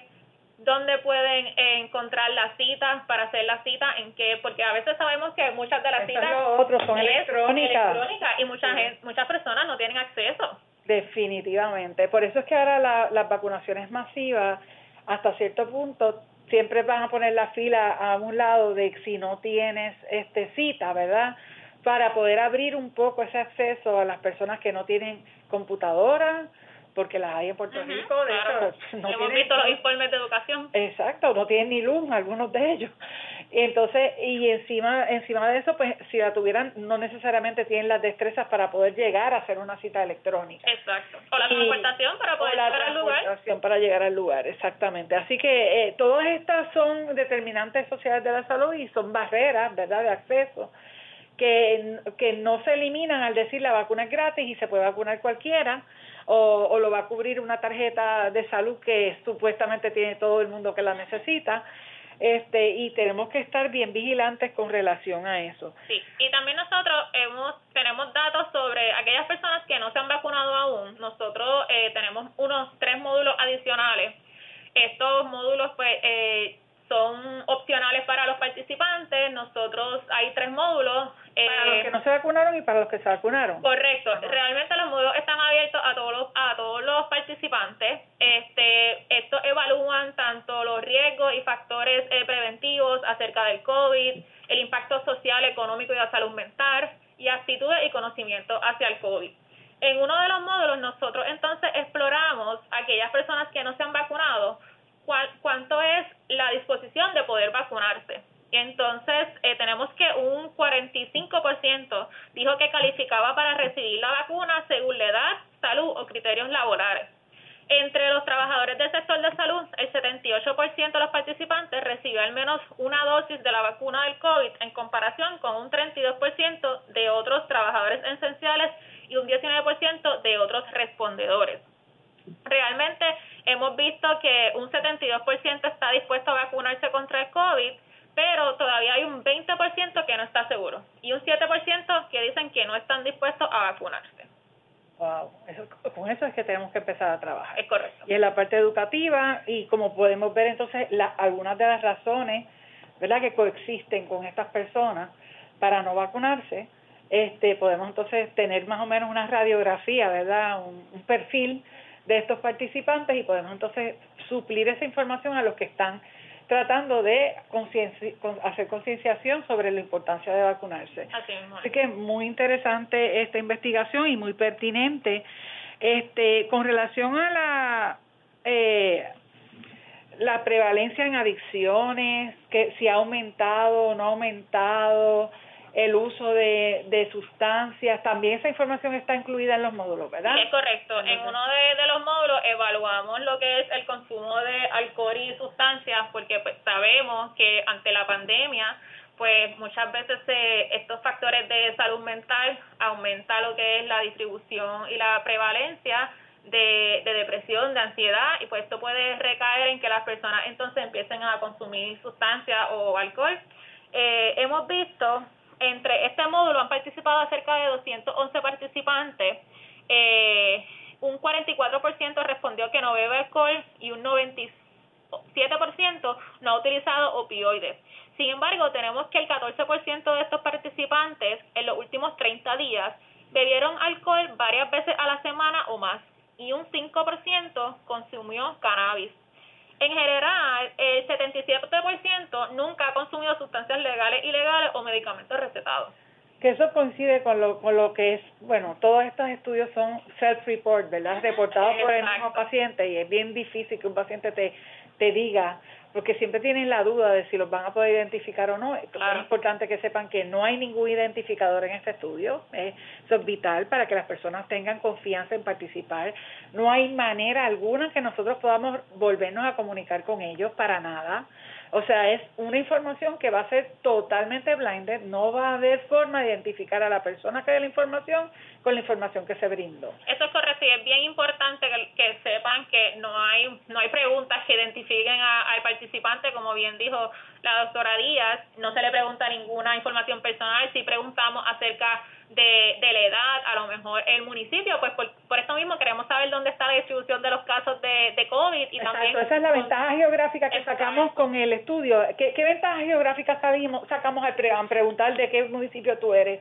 dónde pueden encontrar las citas para hacer la cita, en qué, porque a veces sabemos que muchas de las citas otros son electrónicas. y muchas muchas personas no tienen acceso. Definitivamente, por eso es que ahora la, las vacunaciones masivas hasta cierto punto siempre van a poner la fila a un lado de si no tienes este cita, ¿verdad? Para poder abrir un poco ese acceso a las personas que no tienen computadora, porque las hay en Puerto Rico, de hecho, no hemos visto los informes de educación. Exacto, no tienen ni luz algunos de ellos. [LAUGHS] Y entonces, y encima encima de eso, pues si la tuvieran, no necesariamente tienen las destrezas para poder llegar a hacer una cita electrónica. Exacto. O la transportación para poder llegar al lugar. para llegar al lugar, exactamente. Así que eh, todas estas son determinantes sociales de la salud y son barreras, ¿verdad?, de acceso. Que, que no se eliminan al decir la vacuna es gratis y se puede vacunar cualquiera, o, o lo va a cubrir una tarjeta de salud que supuestamente tiene todo el mundo que la necesita este y tenemos que estar bien vigilantes con relación a eso. Sí, y también nosotros hemos tenemos datos sobre aquellas personas que no se han vacunado aún. Nosotros eh, tenemos unos tres módulos adicionales. Estos módulos pues eh, son opcionales para los participantes. Nosotros hay tres módulos. Para los que no se vacunaron y para los que se vacunaron. Correcto. Realmente los módulos están abiertos a todos los, a todos los participantes. Este, estos evalúan tanto los riesgos y factores eh, preventivos acerca del COVID, el impacto social, económico y la salud mental y actitudes y conocimiento hacia el COVID. En uno de los módulos nosotros entonces exploramos aquellas personas que no se han vacunado cuánto es la disposición de poder vacunarse. Entonces, eh, tenemos que un 45% dijo que calificaba para recibir la vacuna según la edad, salud o criterios laborales. Entre los trabajadores del sector de salud, el 78% de los participantes recibió al menos una dosis de la vacuna del COVID en comparación con un 32% de otros trabajadores esenciales y un 19% de otros respondedores. Realmente hemos visto que un 72% está dispuesto a vacunarse contra el COVID, pero todavía hay un 20% que no está seguro y un 7% que dicen que no están dispuestos a vacunarse. Wow, con eso es que tenemos que empezar a trabajar. Es correcto. Y en la parte educativa, y como podemos ver entonces, la, algunas de las razones ¿verdad? que coexisten con estas personas para no vacunarse, este podemos entonces tener más o menos una radiografía, ¿verdad? un perfil de estos participantes y podemos entonces suplir esa información a los que están tratando de hacer concienciación sobre la importancia de vacunarse. Así, que es muy interesante esta investigación y muy pertinente. Este, con relación a la eh, la prevalencia en adicciones, que si ha aumentado o no ha aumentado, el uso de, de sustancias, también esa información está incluida en los módulos, ¿verdad? Sí, es correcto. En uno de, los módulos evaluamos lo que es el consumo de alcohol y sustancias, porque pues, sabemos que ante la pandemia, pues muchas veces estos factores de salud mental aumenta lo que es la distribución y la prevalencia de, de depresión, de ansiedad, y pues esto puede recaer en que las personas entonces empiecen a consumir sustancias o alcohol. Eh, hemos visto entre este módulo han participado cerca de 211 participantes. Eh, un 44% respondió que no bebe alcohol y un 97% no ha utilizado opioides. Sin embargo, tenemos que el 14% de estos participantes en los últimos 30 días bebieron alcohol varias veces a la semana o más y un 5% consumió cannabis. En general, el 77% nunca ha consumido sustancias legales, ilegales o medicamentos recetados. Que eso coincide con lo, con lo que es, bueno, todos estos estudios son self-report, ¿verdad? Reportados por el mismo paciente y es bien difícil que un paciente te, te diga, porque siempre tienen la duda de si los van a poder identificar o no. Es importante que sepan que no hay ningún identificador en este estudio. Eso es vital para que las personas tengan confianza en participar. No hay manera alguna que nosotros podamos volvernos a comunicar con ellos para nada. O sea, es una información que va a ser totalmente blinded, no va a haber forma de identificar a la persona que dé la información con la información que se brindó. Eso es correcto y es bien importante que, sepan que no hay no hay preguntas que identifiquen al participante, como bien dijo la doctora Díaz, no se le pregunta ninguna información personal, si preguntamos acerca de, de la edad, a lo mejor el municipio, pues por, por eso mismo queremos saber dónde está la distribución de los casos de, de COVID y también... Esa es la ventaja geográfica que sacamos con el estudio. ¿Qué, qué ventaja geográfica sacamos al preguntar de qué municipio tú eres?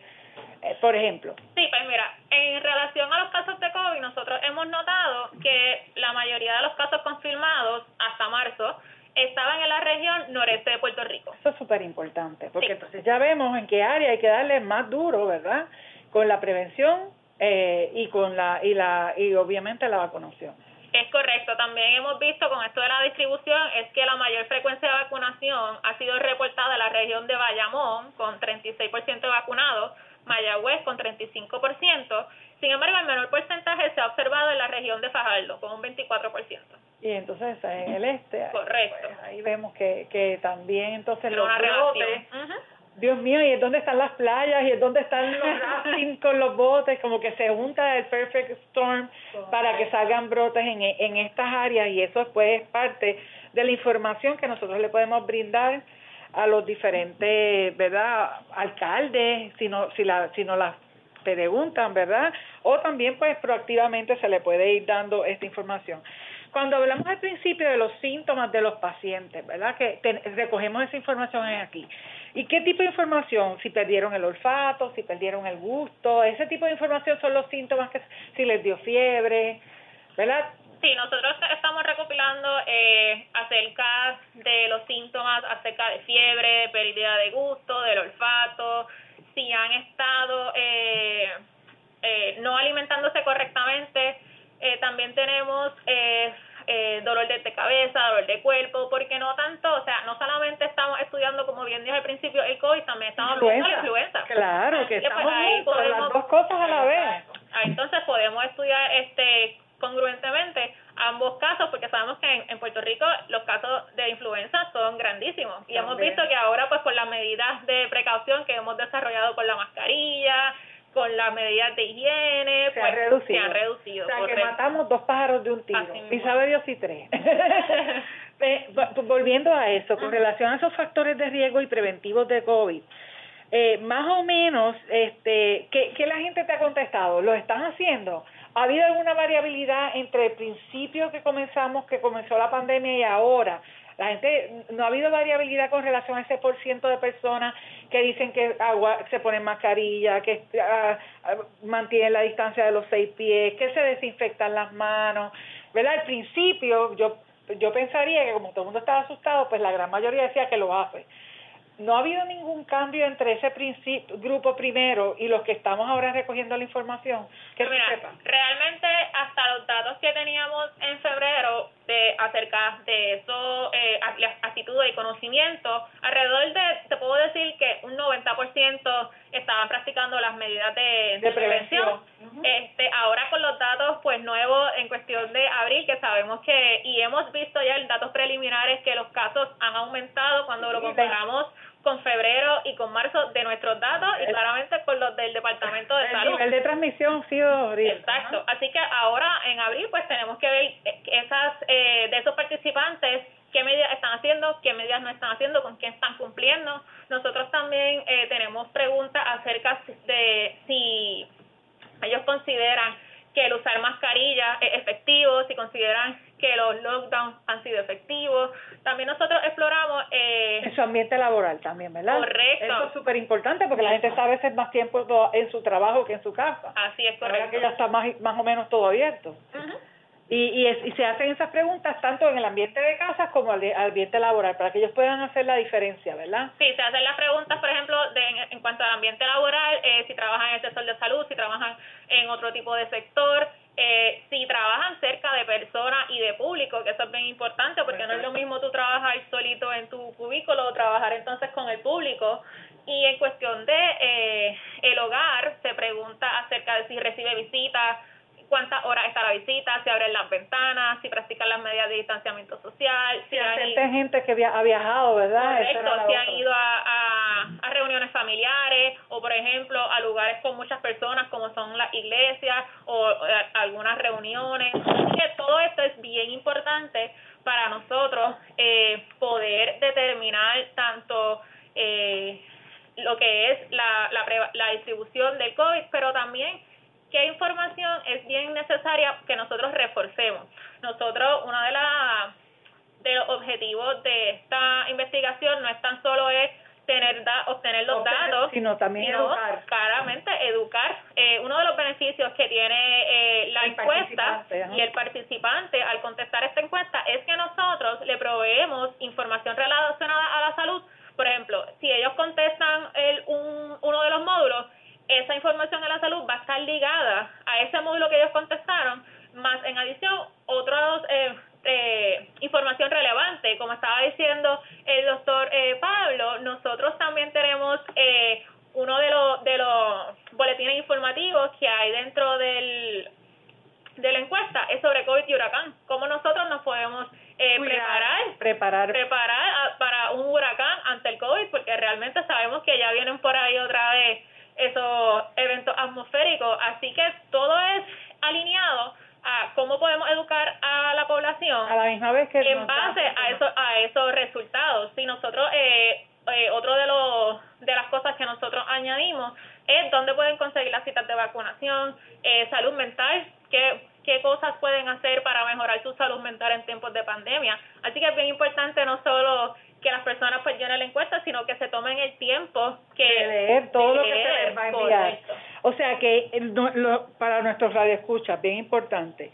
Eh, por ejemplo. Sí, pues mira, en relación a los casos de COVID, nosotros hemos notado que la mayoría de los casos confirmados hasta marzo estaban en la región noreste de Puerto Rico. Eso es súper importante, porque entonces ya vemos en qué área hay que darle más duro, ¿verdad? Con la prevención eh, y con la y la y obviamente la vacunación. Es correcto. También hemos visto con esto de la distribución es que la mayor frecuencia de vacunación ha sido reportada en la región de Bayamón con 36% de vacunados, Mayagüez con 35%. Sin embargo, el menor porcentaje se ha observado en la región de Fajardo con un 24% y entonces en el este. Correcto. ahí vemos que, que también entonces los brotes Dios mío, y es donde están las playas, y es donde están los [LAUGHS] rafting con los botes, como que se junta el perfect storm para que salgan brotes en, en estas áreas, y eso pues es parte de la información que nosotros le podemos brindar a los diferentes, ¿verdad?, alcaldes, si no, si la, si no las preguntan, ¿verdad? O también pues proactivamente se le puede ir dando esta información. Cuando hablamos al principio de los síntomas de los pacientes, ¿verdad? Que recogemos esa información aquí. ¿Y qué tipo de información? Si perdieron el olfato, si perdieron el gusto, ese tipo de información son los síntomas que si les dio fiebre, ¿verdad? Sí, nosotros estamos recopilando eh, acerca de los síntomas, acerca de fiebre, pérdida de gusto, del olfato, si han estado eh, eh, no alimentándose correctamente. Eh, también tenemos eh, eh, dolor de cabeza, dolor de cuerpo, porque no tanto, o sea, no solamente estamos estudiando, como bien dije al principio, el COVID, también estamos estudiando la influenza. Claro, que pues, estamos ahí podemos, las dos cosas a la vez. Entonces podemos estudiar este congruentemente ambos casos, porque sabemos que en, Puerto Rico los casos de influenza son grandísimos. Y hemos visto que ahora, pues con las medidas de precaución que hemos desarrollado con la mascarilla, con las medidas de higiene, se, pues, reducido. se han reducido. O sea, que matamos dos pájaros de un tiro. Y sabe Dios y tres. [LAUGHS] Volviendo a eso, con relación a esos factores de riesgo y preventivos de COVID, eh, más o menos, este, ¿qué, ¿qué la gente te ha contestado? ¿Lo están haciendo? ¿Ha habido alguna variabilidad entre el principio que comenzamos, que comenzó la pandemia y ahora? La gente, no ha habido variabilidad con relación a ese por ciento de personas que dicen que agua, se ponen mascarilla, que ah, mantienen la distancia de los seis pies, que se desinfectan las manos. ¿Verdad? Al principio yo, yo pensaría que como todo el mundo estaba asustado, pues la gran mayoría decía que lo hace no ha habido ningún cambio entre ese grupo primero y los que estamos ahora recogiendo la información. Que realmente hasta los datos que teníamos en febrero de acerca de eso, eh, actitudes y conocimiento, alrededor de, te puedo decir que un 90% estaban practicando las medidas de, prevención. este Ahora con los datos pues nuevos en cuestión de abril, que sabemos que, y hemos visto ya en datos preliminares que los casos han aumentado cuando lo comparamos con febrero y con marzo de nuestros datos y claramente con los del Departamento de Salud. El nivel de transmisión ha sido Exacto. Así que ahora en abril pues tenemos que ver esas eh, de esos participantes qué medidas están haciendo, qué medidas no están haciendo, con quién están cumpliendo. Nosotros también eh, tenemos preguntas acerca de si ellos consideran que el usar mascarilla es efectivo, si consideran que los lockdowns han sido efectivos. También nosotros exploramos... Eh, en su ambiente laboral también, ¿verdad? Correcto. Eso es súper importante porque la gente está a veces más tiempo en su trabajo que en su casa. Así es, correcto. Ahora que ya está más, más o menos todo abierto. Y, y, y, se hacen esas preguntas tanto en el ambiente de casa como al, ambiente laboral, para que ellos puedan hacer la diferencia, ¿verdad? Sí, se hacen las preguntas, por ejemplo, de, en, cuanto al ambiente laboral, eh, si trabajan en el sector de salud, si trabajan en otro tipo de sector, eh, si trabajan cerca de personas y de público, que eso es bien importante, porque no es lo mismo tú trabajar solito en tu cubículo o trabajar entonces con el público. Y en cuestión de eh, el hogar, se pregunta acerca de si recibe visitas, cuántas horas está la visita, si abren las ventanas, si practican las medidas de distanciamiento social, si hay gente que ha viajado, ¿verdad? Correcto, si han ido a, a, reuniones familiares o, por ejemplo, a lugares con muchas personas como son las iglesias o algunas reuniones. que todo esto es bien importante para nosotros eh, poder determinar tanto eh, lo que es la, la, la distribución del COVID, pero también qué información es bien necesaria que nosotros reforcemos. Nosotros, uno de, la, de los objetivos de esta investigación no es tan solo es tener da, obtener los datos, sino también educar. Claramente, educar. Eh, uno de los beneficios que tiene eh, la encuesta y el participante al contestar esta encuesta es que nosotros le proveemos información relacionada a la salud. Por ejemplo, si ellos contestan el, un, uno de los módulos, esa información de la salud va a estar ligada a ese módulo que ellos contestaron, más en adición otros eh, eh, información relevante, como estaba diciendo el doctor eh, Pablo, nosotros también tenemos eh, uno de los de los boletines informativos que hay dentro del de la encuesta es sobre COVID y huracán, cómo nosotros nos podemos eh, preparar preparar. Preparar para un huracán ante el COVID, porque realmente sabemos que ya vienen por ahí otra vez esos eventos atmosféricos. Así que todo es alineado a cómo podemos educar a la población a la misma vez que en base a eso a esos resultados si nosotros eh, eh, otro de los de las cosas que nosotros añadimos es dónde pueden conseguir las citas de vacunación eh, salud mental qué qué cosas pueden hacer para mejorar su salud mental en tiempos de pandemia así que es bien importante no solo que las personas pues llenen la encuesta, sino que se tomen el tiempo que de leer todo lo que se les va a enviar. O sea que lo, para nuestros radioescuchas, bien importante,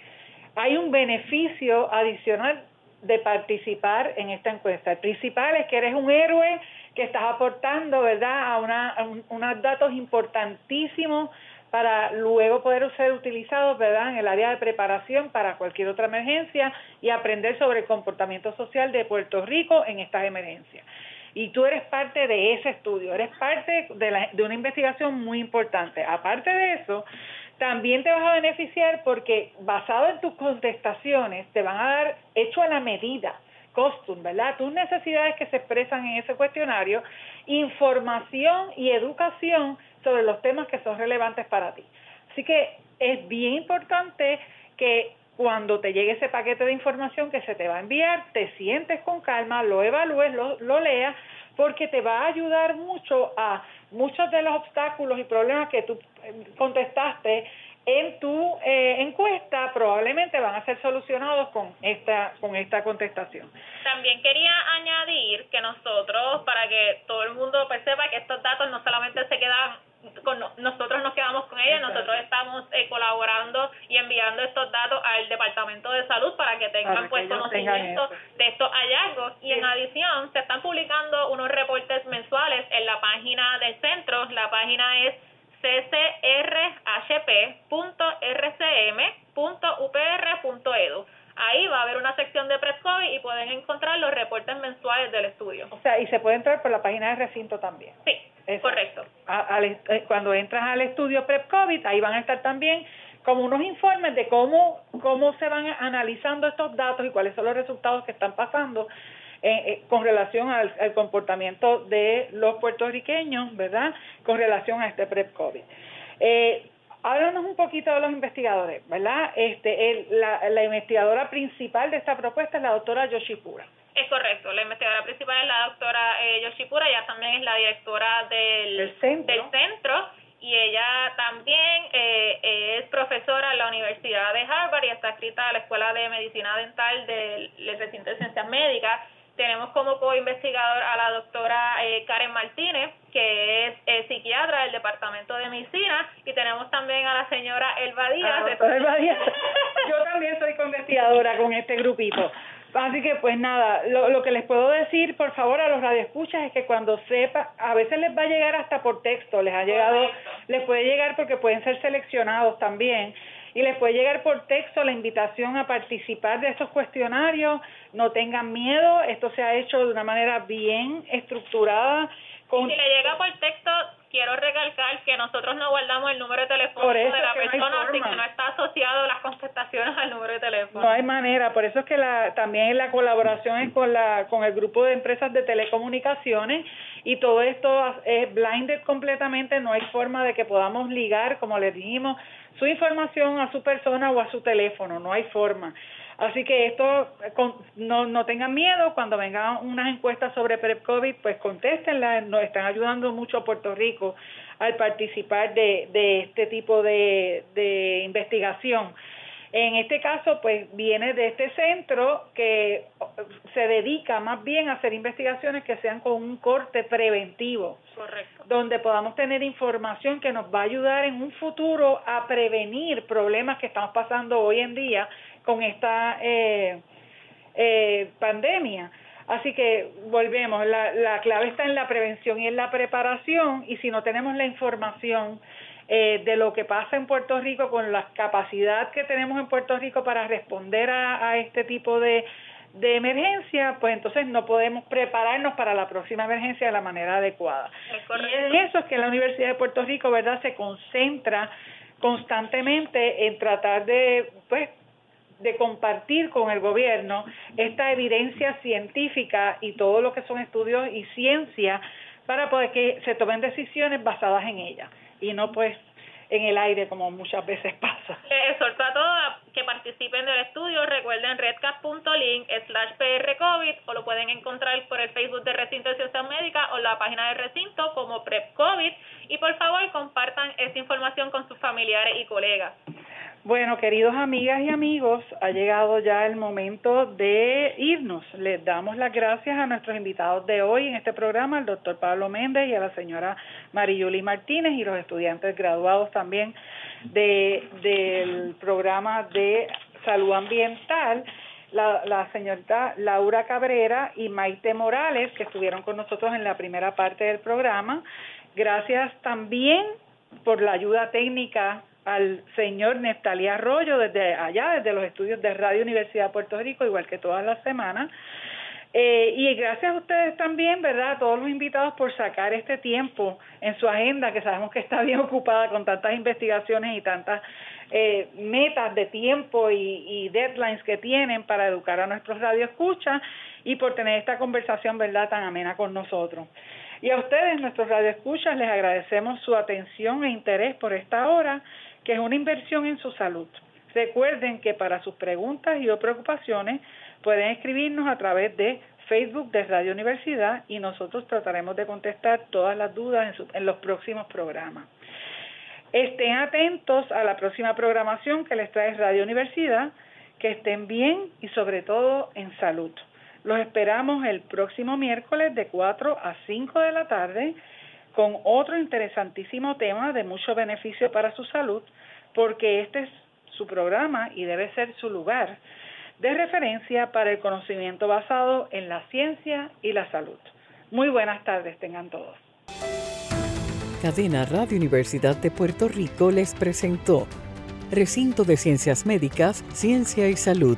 hay un beneficio adicional de participar en esta encuesta. El principal es que eres un héroe que estás aportando, ¿verdad?, a, una, a unos datos importantísimos para luego poder ser utilizados ¿verdad? en el área de preparación para cualquier otra emergencia y aprender sobre el comportamiento social de Puerto Rico en estas emergencias. Y tú eres parte de ese estudio, eres parte de, la, de una investigación muy importante. Aparte de eso, también te vas a beneficiar porque basado en tus contestaciones te van a dar hecho a la medida costum, ¿verdad? Tus necesidades que se expresan en ese cuestionario, información y educación sobre los temas que son relevantes para ti. Así que es bien importante que cuando te llegue ese paquete de información que se te va a enviar, te sientes con calma, lo evalúes, lo, lo leas, porque te va a ayudar mucho a muchos de los obstáculos y problemas que tú eh, contestaste en tu eh, encuesta probablemente van a ser solucionados con esta con esta contestación. También quería añadir que nosotros, para que todo el mundo perciba que estos datos no solamente se quedan con nosotros nos quedamos con ellos, nosotros estamos eh, colaborando y enviando estos datos al Departamento de Salud para que tengan pues conocimiento de estos hallazgos y en adición se están publicando unos reportes mensuales en la página del centro, la página es ccrhp.rcm.upr.edu. Ahí va a haber una sección de PRESCOVID y pueden encontrar los reportes mensuales del estudio. O sea, y se puede entrar por la página de recinto también. Sí, correcto. Eh, cuando entras al estudio PrEP-COVID, ahí van a estar también como unos informes de cómo, cómo se van analizando estos datos y cuáles son los resultados que están pasando eh, eh, con relación al, comportamiento de los puertorriqueños, ¿verdad? Con relación a este PrEP-COVID. Eh, háblanos un poquito de los investigadores, ¿verdad? Este, la, la investigadora principal de esta propuesta es la doctora Yoshipura. Es correcto, la investigadora principal es la doctora eh, Yoshipura, ella también es la directora del, centro. y ella también eh, es profesora en la Universidad de Harvard y está escrita a la Escuela de Medicina Dental del, del Recinto de Ciencias Médicas tenemos como co-investigador a la doctora eh, Karen Martínez, que es eh, psiquiatra del Departamento de Medicina, y tenemos también a la señora Elba Díaz. Elba Díaz. [LAUGHS] Yo también soy co-investigadora con este grupito. Así que pues nada, lo, lo que les puedo decir, por favor, a los radioescuchas es que cuando sepa, a veces les va a llegar hasta por texto, les ha llegado, les puede llegar porque pueden ser seleccionados también y les puede llegar por texto la invitación a participar de estos cuestionarios. No tengan miedo, esto se ha hecho de una manera bien estructurada. Con... si le llega por texto, quiero recalcar que nosotros no guardamos el número de teléfono de la persona, así que no está asociado las contestaciones al número de teléfono. No hay manera, por eso es que la, también la colaboración es con, la, con el grupo de empresas de telecomunicaciones y todo esto es blinded completamente, no hay forma de que podamos ligar, como les dijimos, su información a su persona o a su teléfono, no hay forma. Así que esto, no, no tengan miedo, cuando vengan unas encuestas sobre PrEP-COVID, pues contéstenlas, nos están ayudando mucho a Puerto Rico al participar de, de este tipo de, de investigación. En este caso, pues viene de este centro que se dedica más bien a hacer investigaciones que sean con un corte preventivo. Correcto. Donde podamos tener información que nos va a ayudar en un futuro a prevenir problemas que estamos pasando hoy en día con esta eh, eh, pandemia. Así que volvemos, la, la clave está en la prevención y en la preparación y si no tenemos la información eh, de lo que pasa en Puerto Rico con la capacidad que tenemos en Puerto Rico para responder a, este tipo de, de emergencia, pues entonces no podemos prepararnos para la próxima emergencia de la manera adecuada. y en eso es que la Universidad de Puerto Rico, ¿verdad?, se concentra constantemente en tratar de, pues, de compartir con el gobierno esta evidencia científica y todo lo que son estudios y ciencia para poder que se tomen decisiones basadas en ella y no pues en el aire como muchas veces [LAUGHS] pasa. Eh, exhorto a todos que participen del estudio. Recuerden redcast.link slash prcovid o lo pueden encontrar por el Facebook de Recinto de Ciencias Médicas o la página de Recinto como PrepCovid y por favor compartan esta información con sus familiares y colegas. Bueno, queridos amigas y amigos, ha llegado ya el momento de irnos. Les damos las gracias a nuestros invitados de hoy en este programa, al doctor Pablo Méndez y a la señora Mariyuli Martínez y los estudiantes graduados también de, del programa de salud ambiental. La, la, señorita Laura Cabrera y Maite Morales, que estuvieron con nosotros en la primera parte del programa. Gracias también por la ayuda técnica al señor Neftalí Arroyo desde allá, desde los estudios de Radio Universidad de Puerto Rico, igual que todas las semanas. Eh, y gracias a ustedes también, ¿verdad? A todos los invitados por sacar este tiempo en su agenda, que sabemos que está bien ocupada con tantas investigaciones y tantas eh, metas de tiempo y, y, deadlines que tienen para educar a nuestros radioescuchas y por tener esta conversación, ¿verdad?, tan amena con nosotros. Y a ustedes, nuestros radioescuchas, les agradecemos su atención e interés por esta hora que es una inversión en su salud. Recuerden que para sus preguntas y o preocupaciones pueden escribirnos a través de Facebook de Radio Universidad y nosotros trataremos de contestar todas las dudas en, en los próximos programas. Estén atentos a la próxima programación que les trae Radio Universidad, que estén bien y sobre todo en salud. Los esperamos el próximo miércoles de 4 a 5 de la tarde con otro interesantísimo tema de mucho beneficio para su salud, porque este es su programa y debe ser su lugar de referencia para el conocimiento basado en la ciencia y la salud. Muy buenas tardes, tengan todos. Cadena Radio Universidad de Puerto Rico les presentó Recinto de Ciencias Médicas, Ciencia y Salud